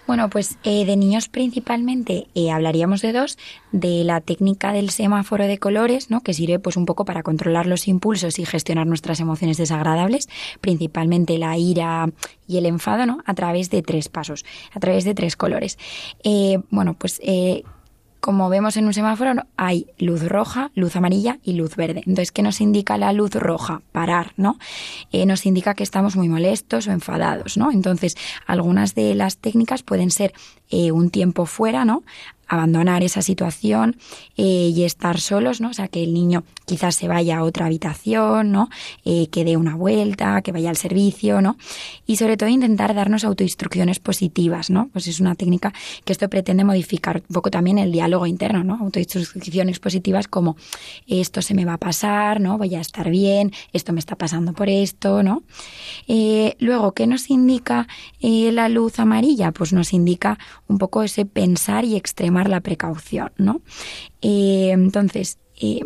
Bueno, pues eh, de niños principalmente eh, hablaríamos de dos, de la técnica del semáforo de colores, ¿no? que sirve pues un poco para controlar los impulsos y gestionar nuestras emociones desagradables, principalmente la ira y el enfado, ¿no? a través de tres pasos, a través de tres colores. Eh, bueno, pues eh, como vemos en un semáforo, hay luz roja, luz amarilla y luz verde. Entonces, ¿qué nos indica la luz roja? Parar, ¿no? Eh, nos indica que estamos muy molestos o enfadados, ¿no? Entonces, algunas de las técnicas pueden ser eh, un tiempo fuera, ¿no? Abandonar esa situación eh, y estar solos, ¿no? O sea, que el niño quizás se vaya a otra habitación, ¿no? Eh, que dé una vuelta, que vaya al servicio, ¿no? Y sobre todo intentar darnos autoinstrucciones positivas, ¿no? Pues es una técnica que esto pretende modificar un poco también el diálogo interno, ¿no? Autoinstrucciones positivas como esto se me va a pasar, ¿no? Voy a estar bien, esto me está pasando por esto, ¿no? Eh, luego, ¿qué nos indica la luz amarilla? Pues nos indica un poco ese pensar y extremar la precaución, ¿no? Eh, entonces, eh,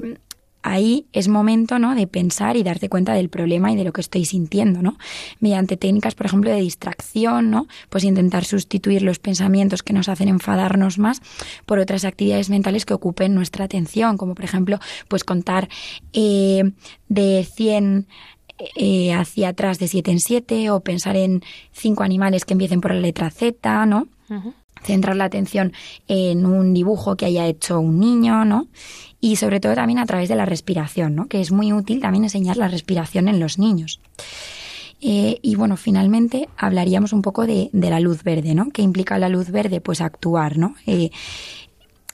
ahí es momento, ¿no? De pensar y darte cuenta del problema y de lo que estoy sintiendo, ¿no? Mediante técnicas, por ejemplo, de distracción, ¿no? Pues intentar sustituir los pensamientos que nos hacen enfadarnos más por otras actividades mentales que ocupen nuestra atención, como por ejemplo, pues contar eh, de 100 eh, hacia atrás de 7 en 7 o pensar en cinco animales que empiecen por la letra Z, ¿no? Centrar la atención en un dibujo que haya hecho un niño, ¿no? Y sobre todo también a través de la respiración, ¿no? Que es muy útil también enseñar la respiración en los niños. Eh, y bueno, finalmente hablaríamos un poco de, la luz verde, ¿no? ¿Qué implica la luz verde? Pues actuar, ¿no? Eh,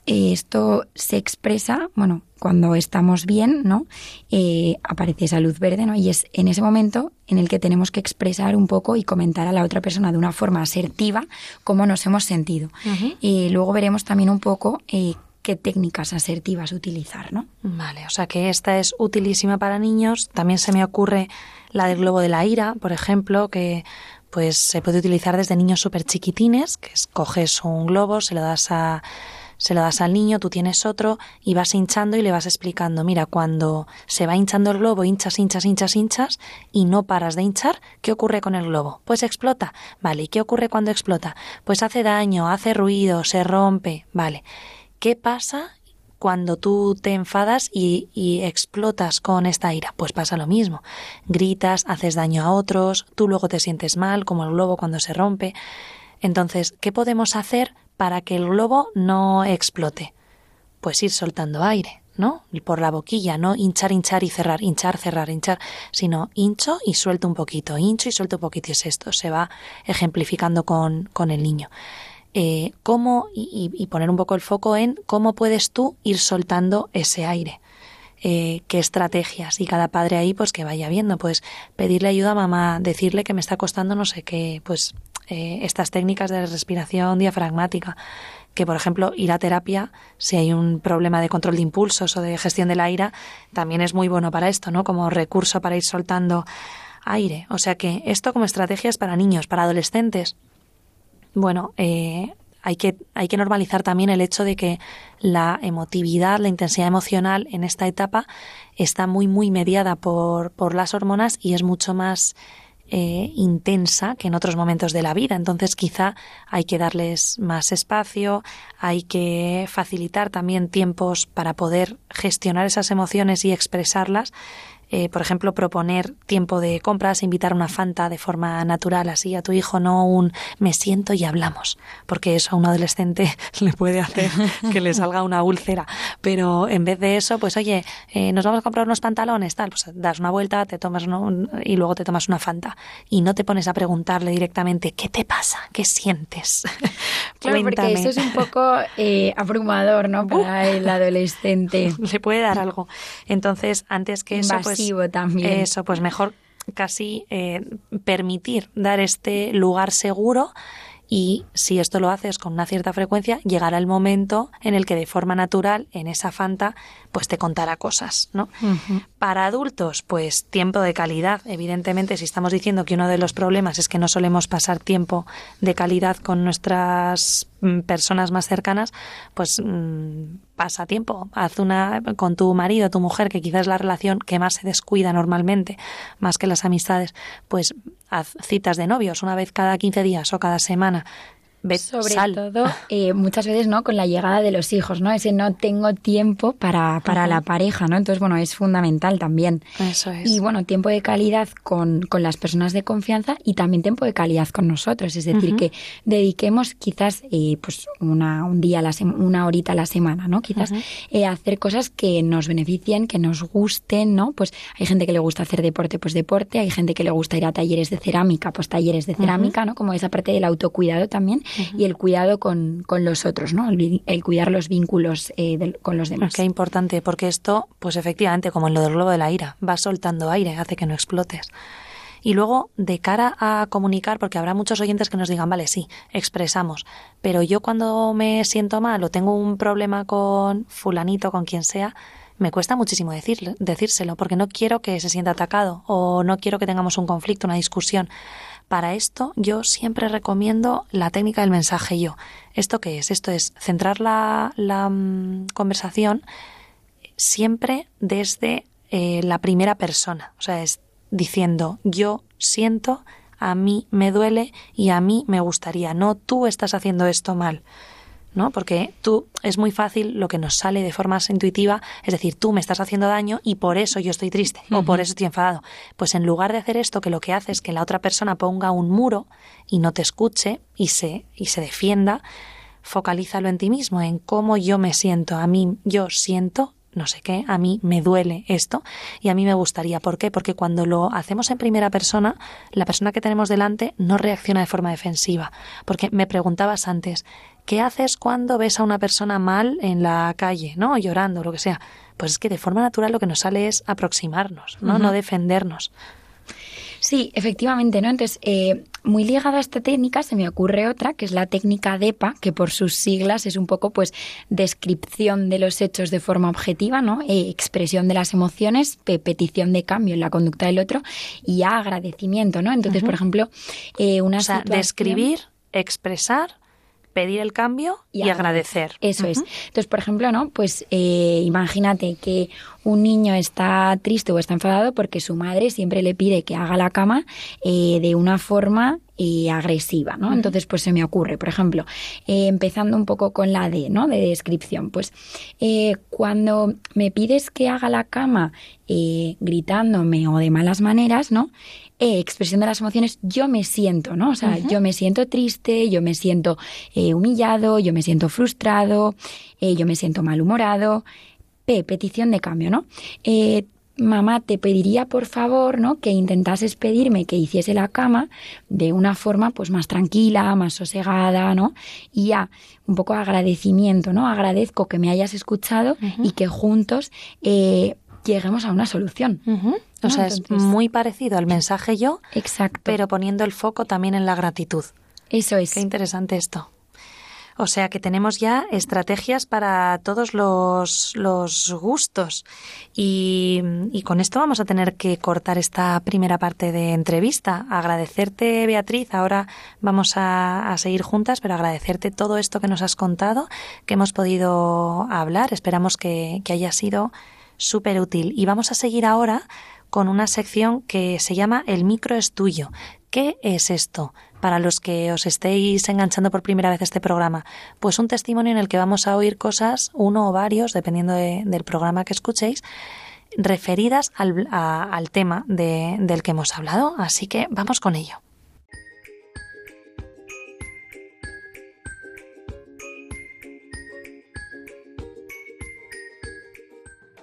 esto se expresa, bueno, cuando estamos bien, ¿no? Eh, aparece esa luz verde, ¿no? Y es en ese momento en el que tenemos que expresar un poco y comentar a la otra persona de una forma asertiva cómo nos hemos sentido. Y luego veremos también un poco eh, qué técnicas asertivas utilizar, ¿no? Vale, o sea que esta es utilísima para niños. También se me ocurre la del globo de la ira, por ejemplo, que pues se puede utilizar desde niños súper chiquitines, que escoges un globo, se lo das a se lo das al niño, tú tienes otro y vas hinchando y le vas explicando, mira, cuando se va hinchando el globo, hinchas, hinchas, hinchas, hinchas y no paras de hinchar, ¿qué ocurre con el globo? Pues explota. Vale, ¿y qué ocurre cuando explota? Pues hace daño, hace ruido, se rompe. Vale. ¿Qué pasa cuando tú te enfadas y, y, explotas con esta ira? Pues pasa lo mismo. Gritas, haces daño a otros, tú luego te sientes mal, como el globo cuando se rompe. Entonces, ¿qué podemos hacer para que el globo no explote? Pues ir soltando aire, ¿no? Por la boquilla, no hinchar, hinchar y cerrar, hinchar, cerrar, hinchar, sino hincho y suelto un poquito, hincho y suelto un poquito. Es esto, se va ejemplificando con, con el niño. Eh, cómo, y, y, poner un poco el foco en cómo puedes tú ir soltando ese aire. Eh, qué estrategias y cada padre ahí pues que vaya viendo pues pedirle ayuda a mamá decirle que me está costando no sé qué pues eh, estas técnicas de respiración diafragmática que por ejemplo ir a terapia si hay un problema de control de impulsos o de gestión de la ira también es muy bueno para esto no como recurso para ir soltando aire. O sea que esto como estrategias para niños para adolescentes. Bueno eh, hay que, hay que normalizar también el hecho de que la emotividad, la intensidad emocional en esta etapa está muy, muy mediada por, por las hormonas y es mucho más eh, intensa que en otros momentos de la vida. Entonces quizá hay que darles más espacio, hay que facilitar también tiempos para poder gestionar esas emociones y expresarlas eh, por ejemplo, proponer tiempo de compras, invitar una Fanta de forma natural así a tu hijo, no un me siento y hablamos, porque eso a un adolescente le puede hacer que le salga una úlcera. Pero en vez de eso, pues oye, eh, nos vamos a comprar unos pantalones, tal, pues das una vuelta, te tomas uno, y luego te tomas una Fanta. Y no te pones a preguntarle directamente, ¿qué te pasa? ¿Qué sientes? Claro, porque eso es un poco eh, abrumador, ¿no? Para el adolescente. Le puede dar algo. Entonces, antes que eso, pues también. Eso, pues mejor casi eh, permitir dar este lugar seguro y si esto lo haces con una cierta frecuencia, llegará el momento en el que de forma natural, en esa Fanta, pues te contará cosas, ¿no? Para adultos, pues tiempo de calidad. Evidentemente, si estamos diciendo que uno de los problemas es que no solemos pasar tiempo de calidad con nuestras mm, personas más cercanas, pues mmm, pasa tiempo. Haz una con tu marido, tu mujer, que quizás es la relación que más se descuida normalmente, más que las amistades, pues haz citas de novios una vez cada 15 días o cada semana Sobre sal. todo, eh, muchas veces, ¿no? Con la llegada de los hijos, ¿no? Ese no tengo tiempo para, para la pareja, ¿no? Entonces, bueno, es fundamental también. Eso es. Y bueno, tiempo de calidad con, con las personas de confianza y también tiempo de calidad con nosotros. Es decir, que dediquemos quizás eh, pues una, un día, a la una horita a la semana, ¿no? Quizás eh, hacer cosas que nos beneficien, que nos gusten, ¿no? Pues hay gente que le gusta hacer deporte, pues deporte. Hay gente que le gusta ir a talleres de cerámica, pues talleres de cerámica, ¿no? Como esa parte del autocuidado también y el cuidado con, con los otros, ¿no? El, cuidar los vínculos eh, con los demás. Qué importante, porque esto, pues efectivamente, como en lo del globo de la ira, va soltando aire, hace que no explotes. Y luego, de cara a comunicar, porque habrá muchos oyentes que nos digan, vale, sí, expresamos, pero yo cuando me siento mal o tengo un problema con fulanito, con quien sea, me cuesta muchísimo decirle, decírselo, porque no quiero que se sienta atacado o no quiero que tengamos un conflicto, una discusión. Para esto yo siempre recomiendo la técnica del mensaje yo. ¿Esto qué es? Esto es centrar la, la, mm, conversación siempre desde eh, la primera persona. O sea, es diciendo yo siento, a mí me duele y a mí me gustaría. No tú estás haciendo esto mal. ¿No? Porque tú es muy fácil lo que nos sale de forma intuitiva, es decir, tú me estás haciendo daño y por eso yo estoy triste o por eso estoy enfadado. Pues en lugar de hacer esto, que lo que hace es que la otra persona ponga un muro y no te escuche y se y se defienda, focalízalo en ti mismo, en cómo yo me siento. A mí yo siento no sé qué, a mí me duele esto y a mí me gustaría. ¿Por qué? Porque cuando lo hacemos en primera persona, la persona que tenemos delante no reacciona de forma defensiva. Porque me preguntabas antes, ¿qué haces cuando ves a una persona mal en la calle, ¿no? Llorando, lo que sea. Pues es que de forma natural lo que nos sale es aproximarnos, ¿no? No defendernos. Sí, efectivamente, ¿no? Entonces, eh, muy ligado a esta técnica se me ocurre otra, que es la técnica DEPA, que por sus siglas es un poco, pues, descripción de los hechos de forma objetiva, ¿no? Eh, expresión de las emociones, pe- petición de cambio en la conducta del otro y agradecimiento, ¿no? Entonces, por ejemplo, eh, una O sea, describir, expresar, pedir el cambio y, agradecer. Eso es. Entonces, por ejemplo, ¿no? Pues eh, imagínate que un niño está triste o está enfadado porque su madre siempre le pide que haga la cama eh, de una forma eh, agresiva, ¿no? Entonces, pues se me ocurre, por ejemplo, empezando un poco con la D, ¿no? De descripción. Pues eh, cuando me pides que haga la cama eh, gritándome o de malas maneras, ¿no? Eh, expresión de las emociones, yo me siento, ¿no? O sea, yo me siento triste, yo me siento eh, humillado, yo me siento frustrado, eh, yo me siento malhumorado. P, petición de cambio, ¿no? Mamá, te pediría por favor, ¿no? Que intentases pedirme que hiciese la cama de una forma pues más tranquila, más sosegada, ¿no? Y A, un poco agradecimiento, ¿no? Agradezco que me hayas escuchado y que juntos eh, lleguemos a una solución. O ¿no? sea, es muy parecido al mensaje yo, Exacto. pero poniendo el foco también en la gratitud. Eso es. Qué interesante esto. O sea que tenemos ya estrategias para todos los, los gustos. Y, y con esto vamos a tener que cortar esta primera parte de entrevista. Agradecerte, Beatriz. Ahora vamos a, a seguir juntas, pero agradecerte todo esto que nos has contado, que hemos podido hablar. Esperamos que, que haya sido súper útil. Y vamos a seguir ahora con una sección que se llama El micro es tuyo. ¿Qué es esto? Para los que os estéis enganchando por primera vez este programa, pues un testimonio en el que vamos a oír cosas, uno o varios, dependiendo de- del programa que escuchéis, referidas al, al tema de- del que hemos hablado. Así que vamos con ello.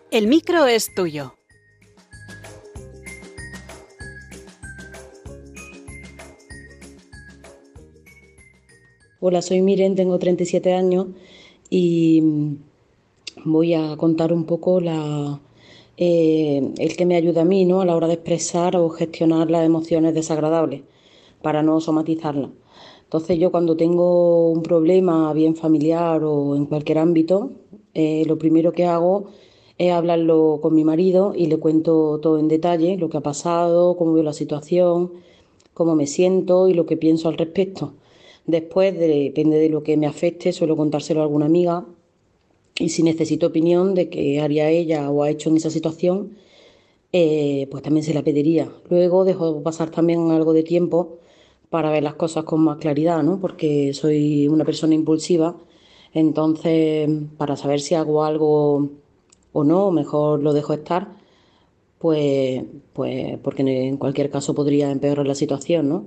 El micro es tuyo. Hola, soy Miren, tengo 37 años y voy a contar un poco la, eh, el que me ayuda a mí ¿no? a la hora de expresar o gestionar las emociones desagradables para no somatizarlas. Entonces yo cuando tengo un problema bien familiar o en cualquier ámbito, eh, lo primero que hago es hablarlo con mi marido y le cuento todo en detalle, lo que ha pasado, cómo veo la situación, cómo me siento y lo que pienso al respecto. Después, de- depende de lo que me afecte, suelo contárselo a alguna amiga y si necesito opinión de qué haría ella o ha hecho en esa situación, eh, pues también se la pediría. Luego dejo pasar también algo de tiempo para ver las cosas con más claridad, ¿no? Porque soy una persona impulsiva, entonces para saber si hago algo o no, mejor lo dejo estar, pues, pues porque en cualquier caso podría empeorar la situación, ¿no?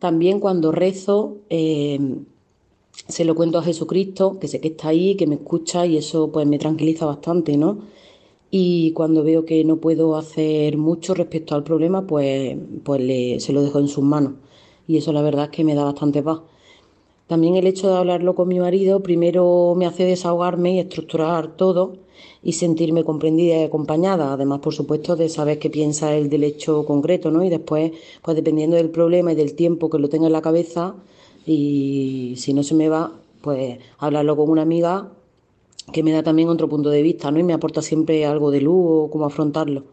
También cuando rezo, eh, se lo cuento a Jesucristo, que sé que está ahí, que me escucha y eso pues me tranquiliza bastante, ¿no? Y cuando veo que no puedo hacer mucho respecto al problema, pues, pues le- se lo dejo en sus manos. Y eso la verdad es que me da bastante paz. También el hecho de hablarlo con mi marido primero me hace desahogarme y estructurar todo y sentirme comprendida y acompañada. Además, por supuesto, de saber qué piensa él del hecho concreto, ¿no? Y después, pues dependiendo del problema y del tiempo que lo tenga en la cabeza, y si no se me va, pues hablarlo con una amiga que me da también otro punto de vista, ¿no? Y me aporta siempre algo de luz o cómo afrontarlo.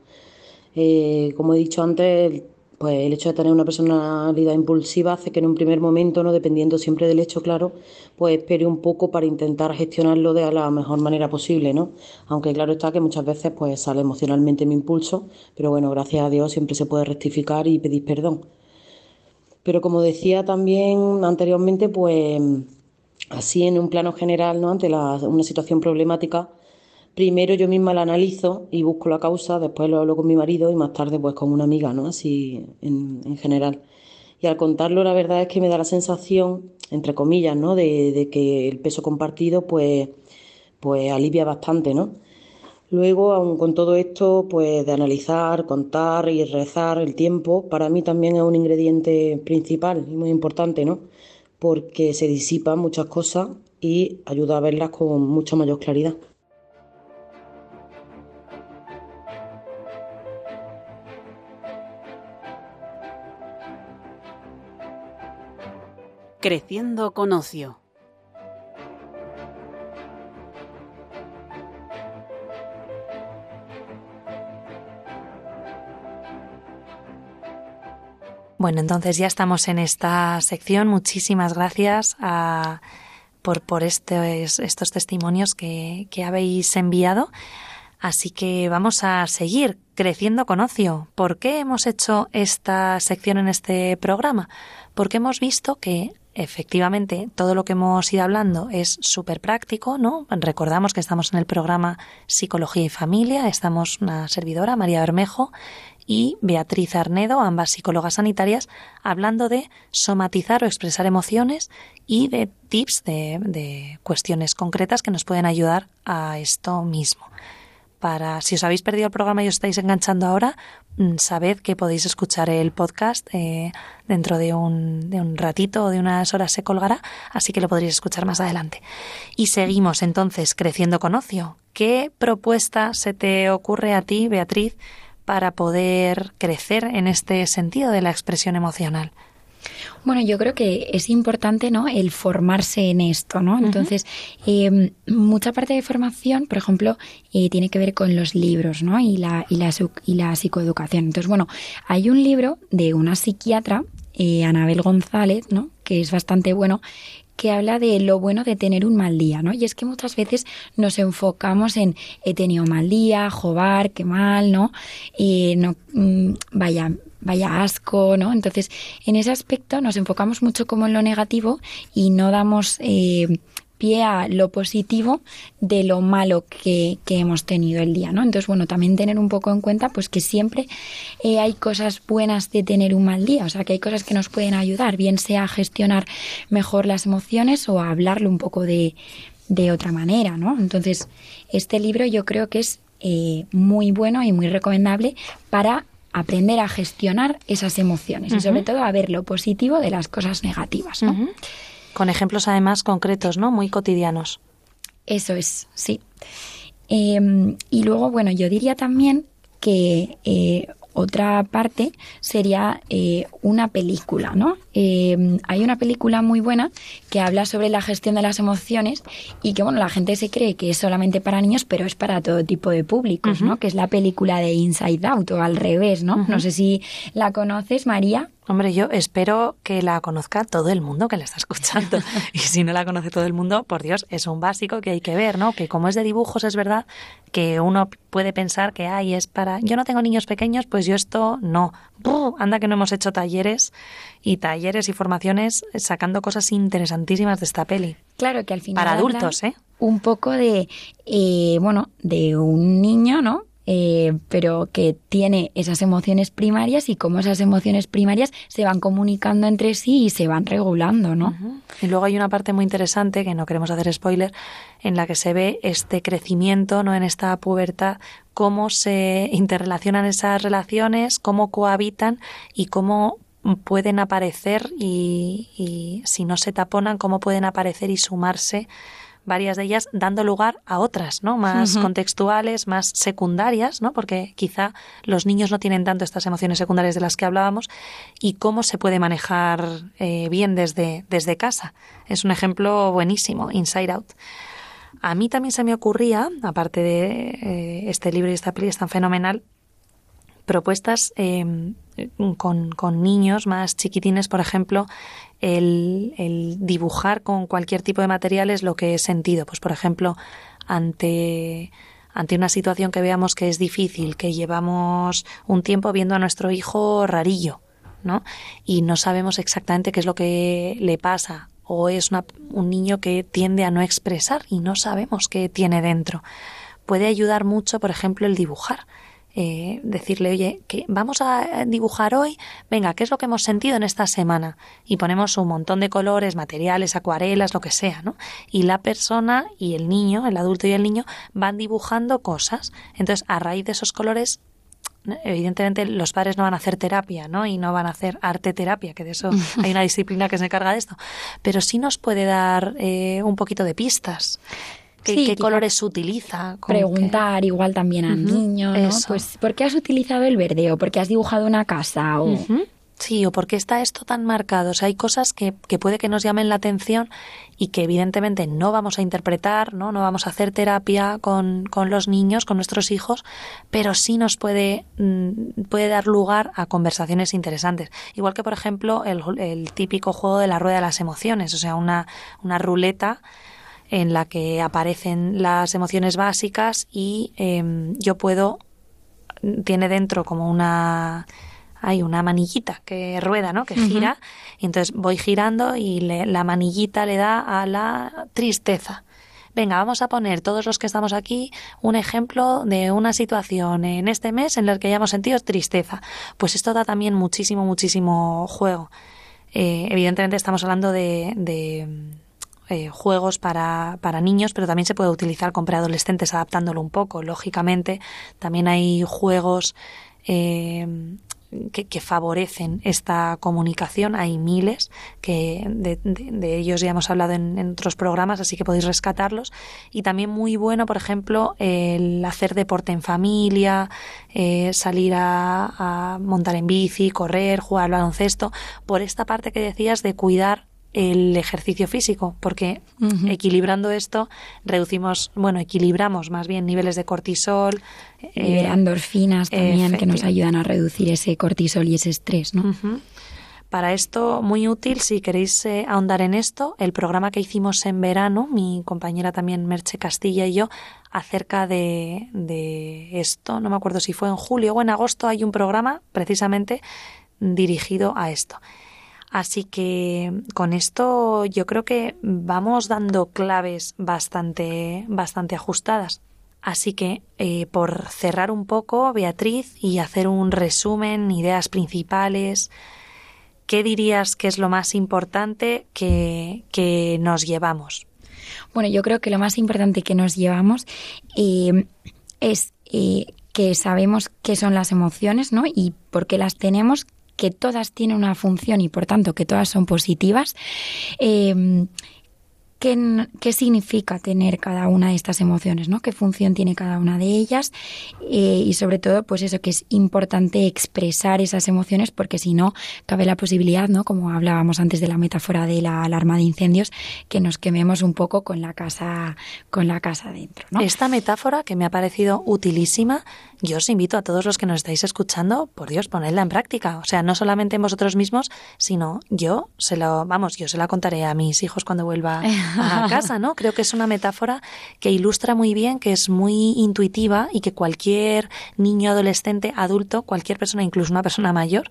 Eh, como he dicho antes, pues el hecho de tener una personalidad impulsiva hace que en un primer momento, no dependiendo siempre del hecho, claro, pues espere un poco para intentar gestionarlo de la mejor manera posible, ¿no? Aunque claro está que muchas veces pues sale emocionalmente mi impulso, pero bueno, gracias a Dios siempre se puede rectificar y pedir perdón. Pero como decía también anteriormente, pues así en un plano general, ¿no? Ante la- una situación problemática, primero yo misma la analizo y busco la causa, después lo hablo con mi marido y más tarde pues con una amiga, ¿no? Así en, en general. Y al contarlo la verdad es que me da la sensación, entre comillas, ¿no? De, que el peso compartido pues, pues alivia bastante, ¿no? Luego, aun con todo esto, pues de analizar, contar y rezar el tiempo, para mí también es un ingrediente principal y muy importante, ¿no? Porque se disipan muchas cosas y ayuda a verlas con mucha mayor claridad. Creciendo con ocio. Bueno, entonces ya estamos en esta sección. Muchísimas gracias a- por, por estos, estos testimonios que, que habéis enviado. Así que vamos a seguir creciendo con ocio. ¿Por qué hemos hecho esta sección en este programa? Porque hemos visto que efectivamente todo lo que hemos ido hablando es súper práctico, ¿no? Recordamos que estamos en el programa Psicología y Familia, estamos una servidora, María Bermejo, y Beatriz Arnedo, ambas psicólogas sanitarias, hablando de somatizar o expresar emociones y de tips de, de cuestiones concretas que nos pueden ayudar a esto mismo. Para si os habéis perdido el programa y os estáis enganchando ahora, mm, sabed que podéis escuchar el podcast eh, dentro de un, de un ratito o de unas horas se colgará, así que lo podréis escuchar más adelante. Y seguimos entonces creciendo con ocio. ¿Qué propuesta se te ocurre a ti, Beatriz, para poder crecer en este sentido de la expresión emocional? Bueno, yo creo que es importante, ¿no? El formarse en esto, ¿no? Entonces, eh, mucha parte de formación, por ejemplo, eh, tiene que ver con los libros, ¿no? Y la, y la, y la psicoeducación. Entonces, bueno, hay un libro de una psiquiatra, eh, Anabel González, ¿no? Que es bastante bueno, que habla de lo bueno de tener un mal día, ¿no? Y es que muchas veces nos enfocamos en he tenido mal día, jobar, qué mal, ¿no? Eh, no mm, vaya vaya asco, ¿no? Entonces, en ese aspecto nos enfocamos mucho como en lo negativo y no damos eh, pie a lo positivo de lo malo que, que hemos tenido el día, ¿no? Entonces, bueno, también tener un poco en cuenta pues que siempre eh, hay cosas buenas de tener un mal día, o sea, que hay cosas que nos pueden ayudar, bien sea a gestionar mejor las emociones o a hablarlo un poco de, de otra manera, ¿no? Entonces, este libro yo creo que es eh, muy bueno y muy recomendable para aprender a gestionar esas emociones y sobre todo a ver lo positivo de las cosas negativas, ¿no? Con ejemplos además concretos, ¿no? Muy cotidianos. Eso es, sí. Eh, y luego, bueno, yo diría también que eh, otra parte sería eh, una película, ¿no? Eh, hay una película muy buena que habla sobre la gestión de las emociones y que, bueno, la gente se cree que es solamente para niños, pero es para todo tipo de públicos, ¿no? Que es la película de Inside Out o al revés, ¿no? No sé si la conoces, María. Hombre, yo espero que la conozca todo el mundo que la está escuchando. Y si no la conoce todo el mundo, por Dios, es un básico que hay que ver, ¿no? Que como es de dibujos, es verdad que uno puede pensar que, ay, es para... Yo no tengo niños pequeños, pues yo esto no. Buh, anda que no hemos hecho talleres y talleres y formaciones sacando cosas interesantísimas de esta peli. Claro que al final. Para adultos, ¿eh? Un poco de, eh, bueno, de un niño, ¿no? Eh, pero que tiene esas emociones primarias y cómo esas emociones primarias se van comunicando entre sí y se van regulando, ¿no? Y luego hay una parte muy interesante, que no queremos hacer spoiler, en la que se ve este crecimiento, ¿no? En esta pubertad, cómo se interrelacionan esas relaciones, cómo cohabitan y cómo pueden aparecer y, y si no se taponan, cómo pueden aparecer y sumarse varias de ellas dando lugar a otras, ¿no? Más contextuales, más secundarias, ¿no? Porque quizá los niños no tienen tanto estas emociones secundarias de las que hablábamos y cómo se puede manejar eh, bien desde, desde casa. Es un ejemplo buenísimo, Inside Out. A mí también se me ocurría, aparte de eh, este libro y esta peli es tan fenomenal, propuestas eh, con, con niños más chiquitines, por ejemplo, el, el dibujar con cualquier tipo de materiales lo que es sentido. Pues, por ejemplo, ante, ante una situación que veamos que es difícil, que llevamos un tiempo viendo a nuestro hijo rarillo, ¿no? Y no sabemos exactamente qué es lo que le pasa. O es una- un niño que tiende a no expresar y no sabemos qué tiene dentro. Puede ayudar mucho, por ejemplo, el dibujar eh, decirle, oye, que vamos a dibujar hoy, venga, ¿qué es lo que hemos sentido en esta semana? Y ponemos un montón de colores, materiales, acuarelas, lo que sea, ¿no? Y la persona y el niño, el adulto y el niño, van dibujando cosas. Entonces, a raíz de esos colores, evidentemente los padres no van a hacer terapia, ¿no? Y no van a hacer arte terapia, que de eso hay una disciplina que se encarga de esto. Pero sí nos puede dar eh, un poquito de pistas. ¿Qué, Sí, qué colores utiliza? qué- Preguntar igual también al Ujú, niño, ¿no? eso. Pues, ¿por qué has utilizado el verde? ¿O por qué has dibujado una casa? O... Sí, o por qué está esto tan marcado. O sea, hay cosas que, que puede que nos llamen la atención y que evidentemente no vamos a interpretar, ¿no? No vamos a hacer terapia con, con los niños, con nuestros hijos, pero sí nos puede, mm, puede dar lugar a conversaciones interesantes. Igual que, por ejemplo, el, el típico juego de la rueda de las emociones, o sea, una, una ruleta en la que aparecen las emociones básicas y em, yo puedo tiene dentro como una hay una manillita que rueda, ¿no? Que gira y entonces voy girando y le- la manillita le da a la tristeza. Venga, vamos a poner todos los que estamos aquí un ejemplo de una situación en este mes en la que hayamos sentido tristeza. Pues esto da también muchísimo, muchísimo juego. Eh, evidentemente estamos hablando de, de, eh, juegos para, para niños, pero también se puede utilizar con preadolescentes adaptándolo un poco. Lógicamente, también hay juegos eh, que, favorecen esta comunicación. Hay miles que de, ellos ya hemos hablado en, en otros programas, así que podéis rescatarlos. Y también muy bueno, por ejemplo, el hacer deporte en familia, eh, salir a, a montar en bici, correr, jugar al baloncesto, por esta parte que decías de cuidar el ejercicio físico, porque equilibrando esto reducimos, bueno, equilibramos más bien niveles de cortisol, eh, Libera endorfinas también que nos ayudan a reducir ese cortisol y ese estrés, ¿no? Ujú. Para esto, muy útil, si queréis eh, ahondar en esto, el programa que hicimos en verano, mi compañera también Merche Castilla y yo, acerca de, de esto, no me acuerdo si fue en julio o en agosto, hay un programa precisamente dirigido a esto. Así que con esto yo creo que vamos dando claves bastante, bastante ajustadas. Así que, eh, por cerrar un poco, Beatriz, y hacer un resumen, ideas principales, ¿qué dirías que es lo más importante que, que nos llevamos? Bueno, yo creo que lo más importante que nos llevamos eh, es eh, que sabemos qué son las emociones, ¿no? Y por qué las tenemos, que todas tienen una función y por tanto que todas son positivas. Eh, ¿Qué, qué significa tener cada una de estas emociones, ¿no? ¿Qué función tiene cada una de ellas? Eh, y sobre todo, pues eso, que es importante expresar esas emociones porque si no, cabe la posibilidad, ¿no? Como hablábamos antes de la metáfora de la alarma de incendios, que nos quememos un poco con la casa, con la casa dentro, ¿no? Esta metáfora, que me ha parecido utilísima, yo os invito a todos los que nos estáis escuchando, por Dios, ponedla en práctica. O sea, no solamente en vosotros mismos, sino yo se lo, vamos, yo se la contaré a mis hijos cuando vuelva a casa, ¿no? Creo que es una metáfora que ilustra muy bien, que es muy intuitiva y que cualquier niño, adolescente, adulto, cualquier persona, incluso una persona mayor,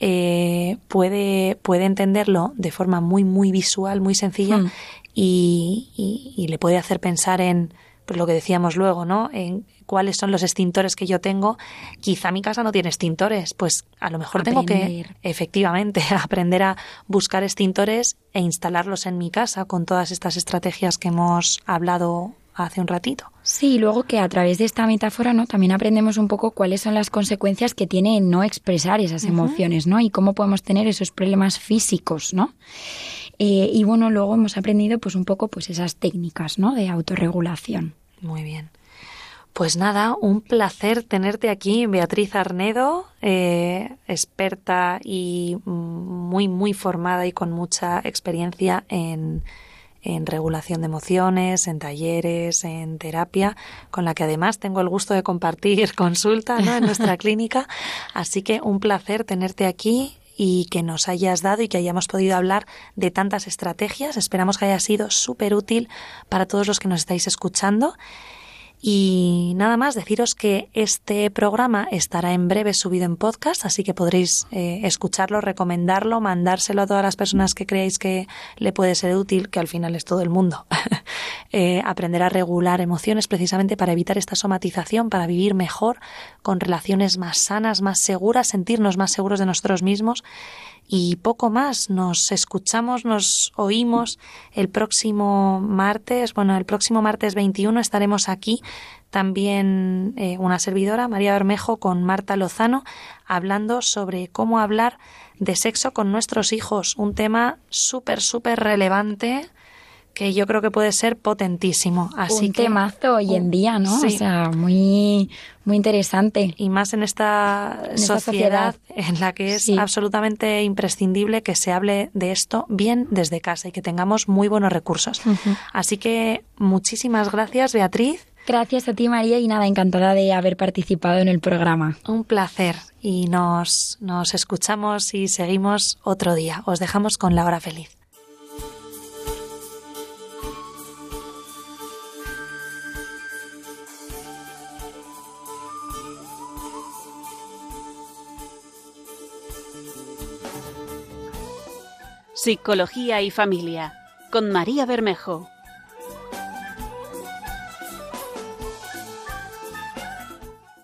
eh, puede, puede entenderlo de forma muy, muy visual, muy sencilla Mm. y, y- y le puede hacer pensar en pues, lo que decíamos luego, ¿no? En cuáles son los extintores que yo tengo. Quizá mi casa no tiene extintores, pues a lo mejor tengo que, efectivamente, aprender a buscar extintores e instalarlos en mi casa con todas estas estrategias que hemos hablado hace un ratito. Sí, y luego que a través de esta metáfora, ¿no? También aprendemos un poco cuáles son las consecuencias que tiene no expresar esas emociones, ¿no? Y cómo podemos tener esos problemas físicos, ¿no? Eh, y bueno, luego hemos aprendido pues un poco pues esas técnicas, ¿no? De autorregulación. Muy bien. Pues nada, un placer tenerte aquí, Beatriz Arnedo, eh, experta y muy, muy formada y con mucha experiencia en, en regulación de emociones, en talleres, en terapia, con la que además tengo el gusto de compartir consulta ¿no? en nuestra clínica. Así que un placer tenerte aquí y que nos hayas dado y que hayamos podido hablar de tantas estrategias. Esperamos que haya sido súper útil para todos los que nos estáis escuchando. Y nada más, deciros que este programa estará en breve subido en podcast, así que podréis eh, escucharlo, recomendarlo, mandárselo a todas las personas que creáis que le puede ser útil, que al final es todo el mundo. Eh, aprender a regular emociones precisamente para evitar esta somatización, para vivir mejor, con relaciones más sanas, más seguras, sentirnos más seguros de nosotros mismos y poco más. Nos escuchamos, nos oímos el próximo martes. Bueno, el próximo martes 21 estaremos aquí también eh, una servidora, María Bermejo, con Marta Lozano, hablando sobre cómo hablar de sexo con nuestros hijos. Un tema súper, súper relevante que yo creo que puede ser potentísimo. Así un que, temazo hoy en día, ¿no? Sí. O sea, muy, muy interesante. y más en esta, En esta sociedad, en la que es Sí. absolutamente imprescindible que se hable de esto bien desde casa y que tengamos muy buenos recursos. Así que muchísimas gracias, Beatriz. Gracias a ti, María, y nada, encantada de haber participado en el programa. Un placer y nos, nos escuchamos y seguimos otro día. Os dejamos con la hora feliz. Psicología y familia con María Bermejo.